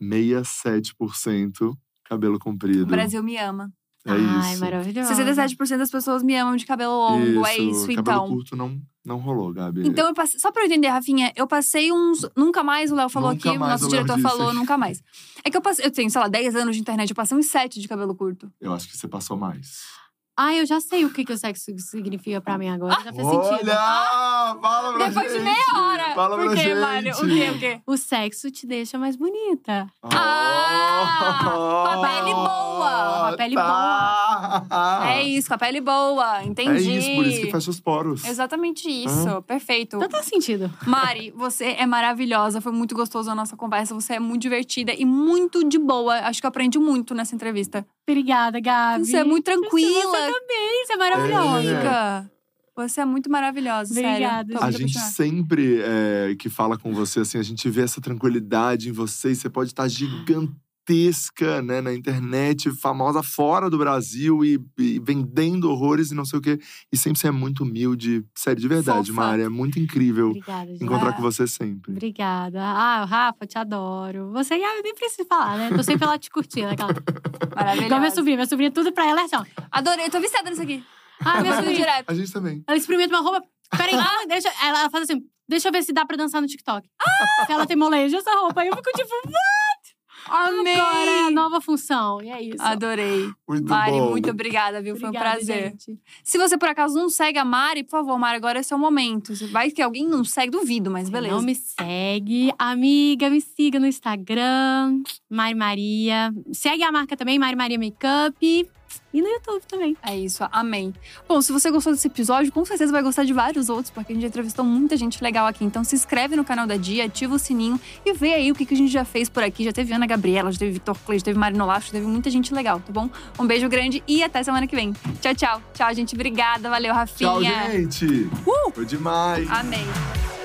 67% cabelo
O
comprido.
Brasil me ama.
É
Ai,
isso.
maravilhosa.
67% das pessoas me amam de cabelo longo, é isso,
Cabelo
então.
curto não, não rolou, Gabi.
Então eu passei, só pra eu entender, Rafinha, eu passei uns. Nunca mais, o Léo falou
Nunca
aqui, o
mais
nosso
o Léo
diretor
disse.
falou, nunca mais. É que eu passei, eu tenho, sei lá, 10 anos de internet, eu passei uns 7 de cabelo curto.
Eu acho que você passou mais.
Ai, eu já sei o que, que o sexo significa pra mim agora. Já faz sentido.
Olha! Fala pra
Depois
gente!
de meia hora!
Fala
Por
pra
quê,
gente!
Mário? O quê, o quê?
O sexo te deixa mais bonita.
Ah! Com a pele boa!
Com a pele
tá.
É isso, com a pele boa, entendi.
É isso, por isso que fecha os poros.
Exatamente isso, perfeito.
Então tá sentido.
Mari, você é maravilhosa, foi muito gostoso a nossa conversa, você é muito divertida e muito de boa. Acho que eu aprendi muito nessa entrevista.
Obrigada, Gabi.
Você é muito tranquila.
Você também, você é maravilhosa.
É.
Amiga, você é muito maravilhosa,
Obrigada,
sério. Tô
A gente
apaixonada.
sempre é, que fala com você, assim, a gente vê essa tranquilidade em você. e Você pode estar gigantesca, né, na internet, famosa fora do Brasil e, e vendendo horrores e não sei o quê. E sempre você é muito humilde. Sério, de verdade,
Fofa.
Mari. É muito incrível
Obrigada,
encontrar
Ah.
com você sempre.
Obrigada. Ah, Rafa, te adoro. Você já nem precisa falar, né? Tô sempre lá te curtindo. Aquela... Igual minha
Maravilhosa.
sobrinha. Minha sobrinha, tudo pra ela é assim, ó.
Adorei, tô viciada nisso aqui.
Ah, minha sobrinha.
direto.
A gente também.
Ela experimenta uma roupa. Peraí, ah, deixa. Ela, faz assim: deixa eu ver se dá pra dançar no TikTok. Se ela tem molejo essa roupa. Aí eu fico tipo,
Amei!
agora é a nova função. E é isso.
Adorei.
Muito
Mari,
bom.
muito obrigada, viu? Foi um
Obrigada,
prazer.
gente.
Se você por acaso não segue a Mari, por favor, Mari, agora é seu momento. Vai que alguém não segue, duvido, mas beleza.
Não me segue, amiga, me siga no Instagram, Mari Maria. Segue a marca também, Mari Maria Makeup. E no YouTube também.
É isso, amém. Bom, se você gostou desse episódio, com certeza vai gostar de vários outros, porque a gente já entrevistou muita gente legal aqui. Então se inscreve no canal da Dia, ativa o sininho e vê aí o que que a gente já fez por aqui. Já teve Ana Gabriela, já teve Vitor Clay, já teve Marino Lacho, já teve muita gente legal, tá bom? Um beijo grande e até semana que vem. Tchau, tchau. Tchau, gente. Obrigada. Valeu, Rafinha.
Tchau, gente!
Uh!
Foi demais!
Amei.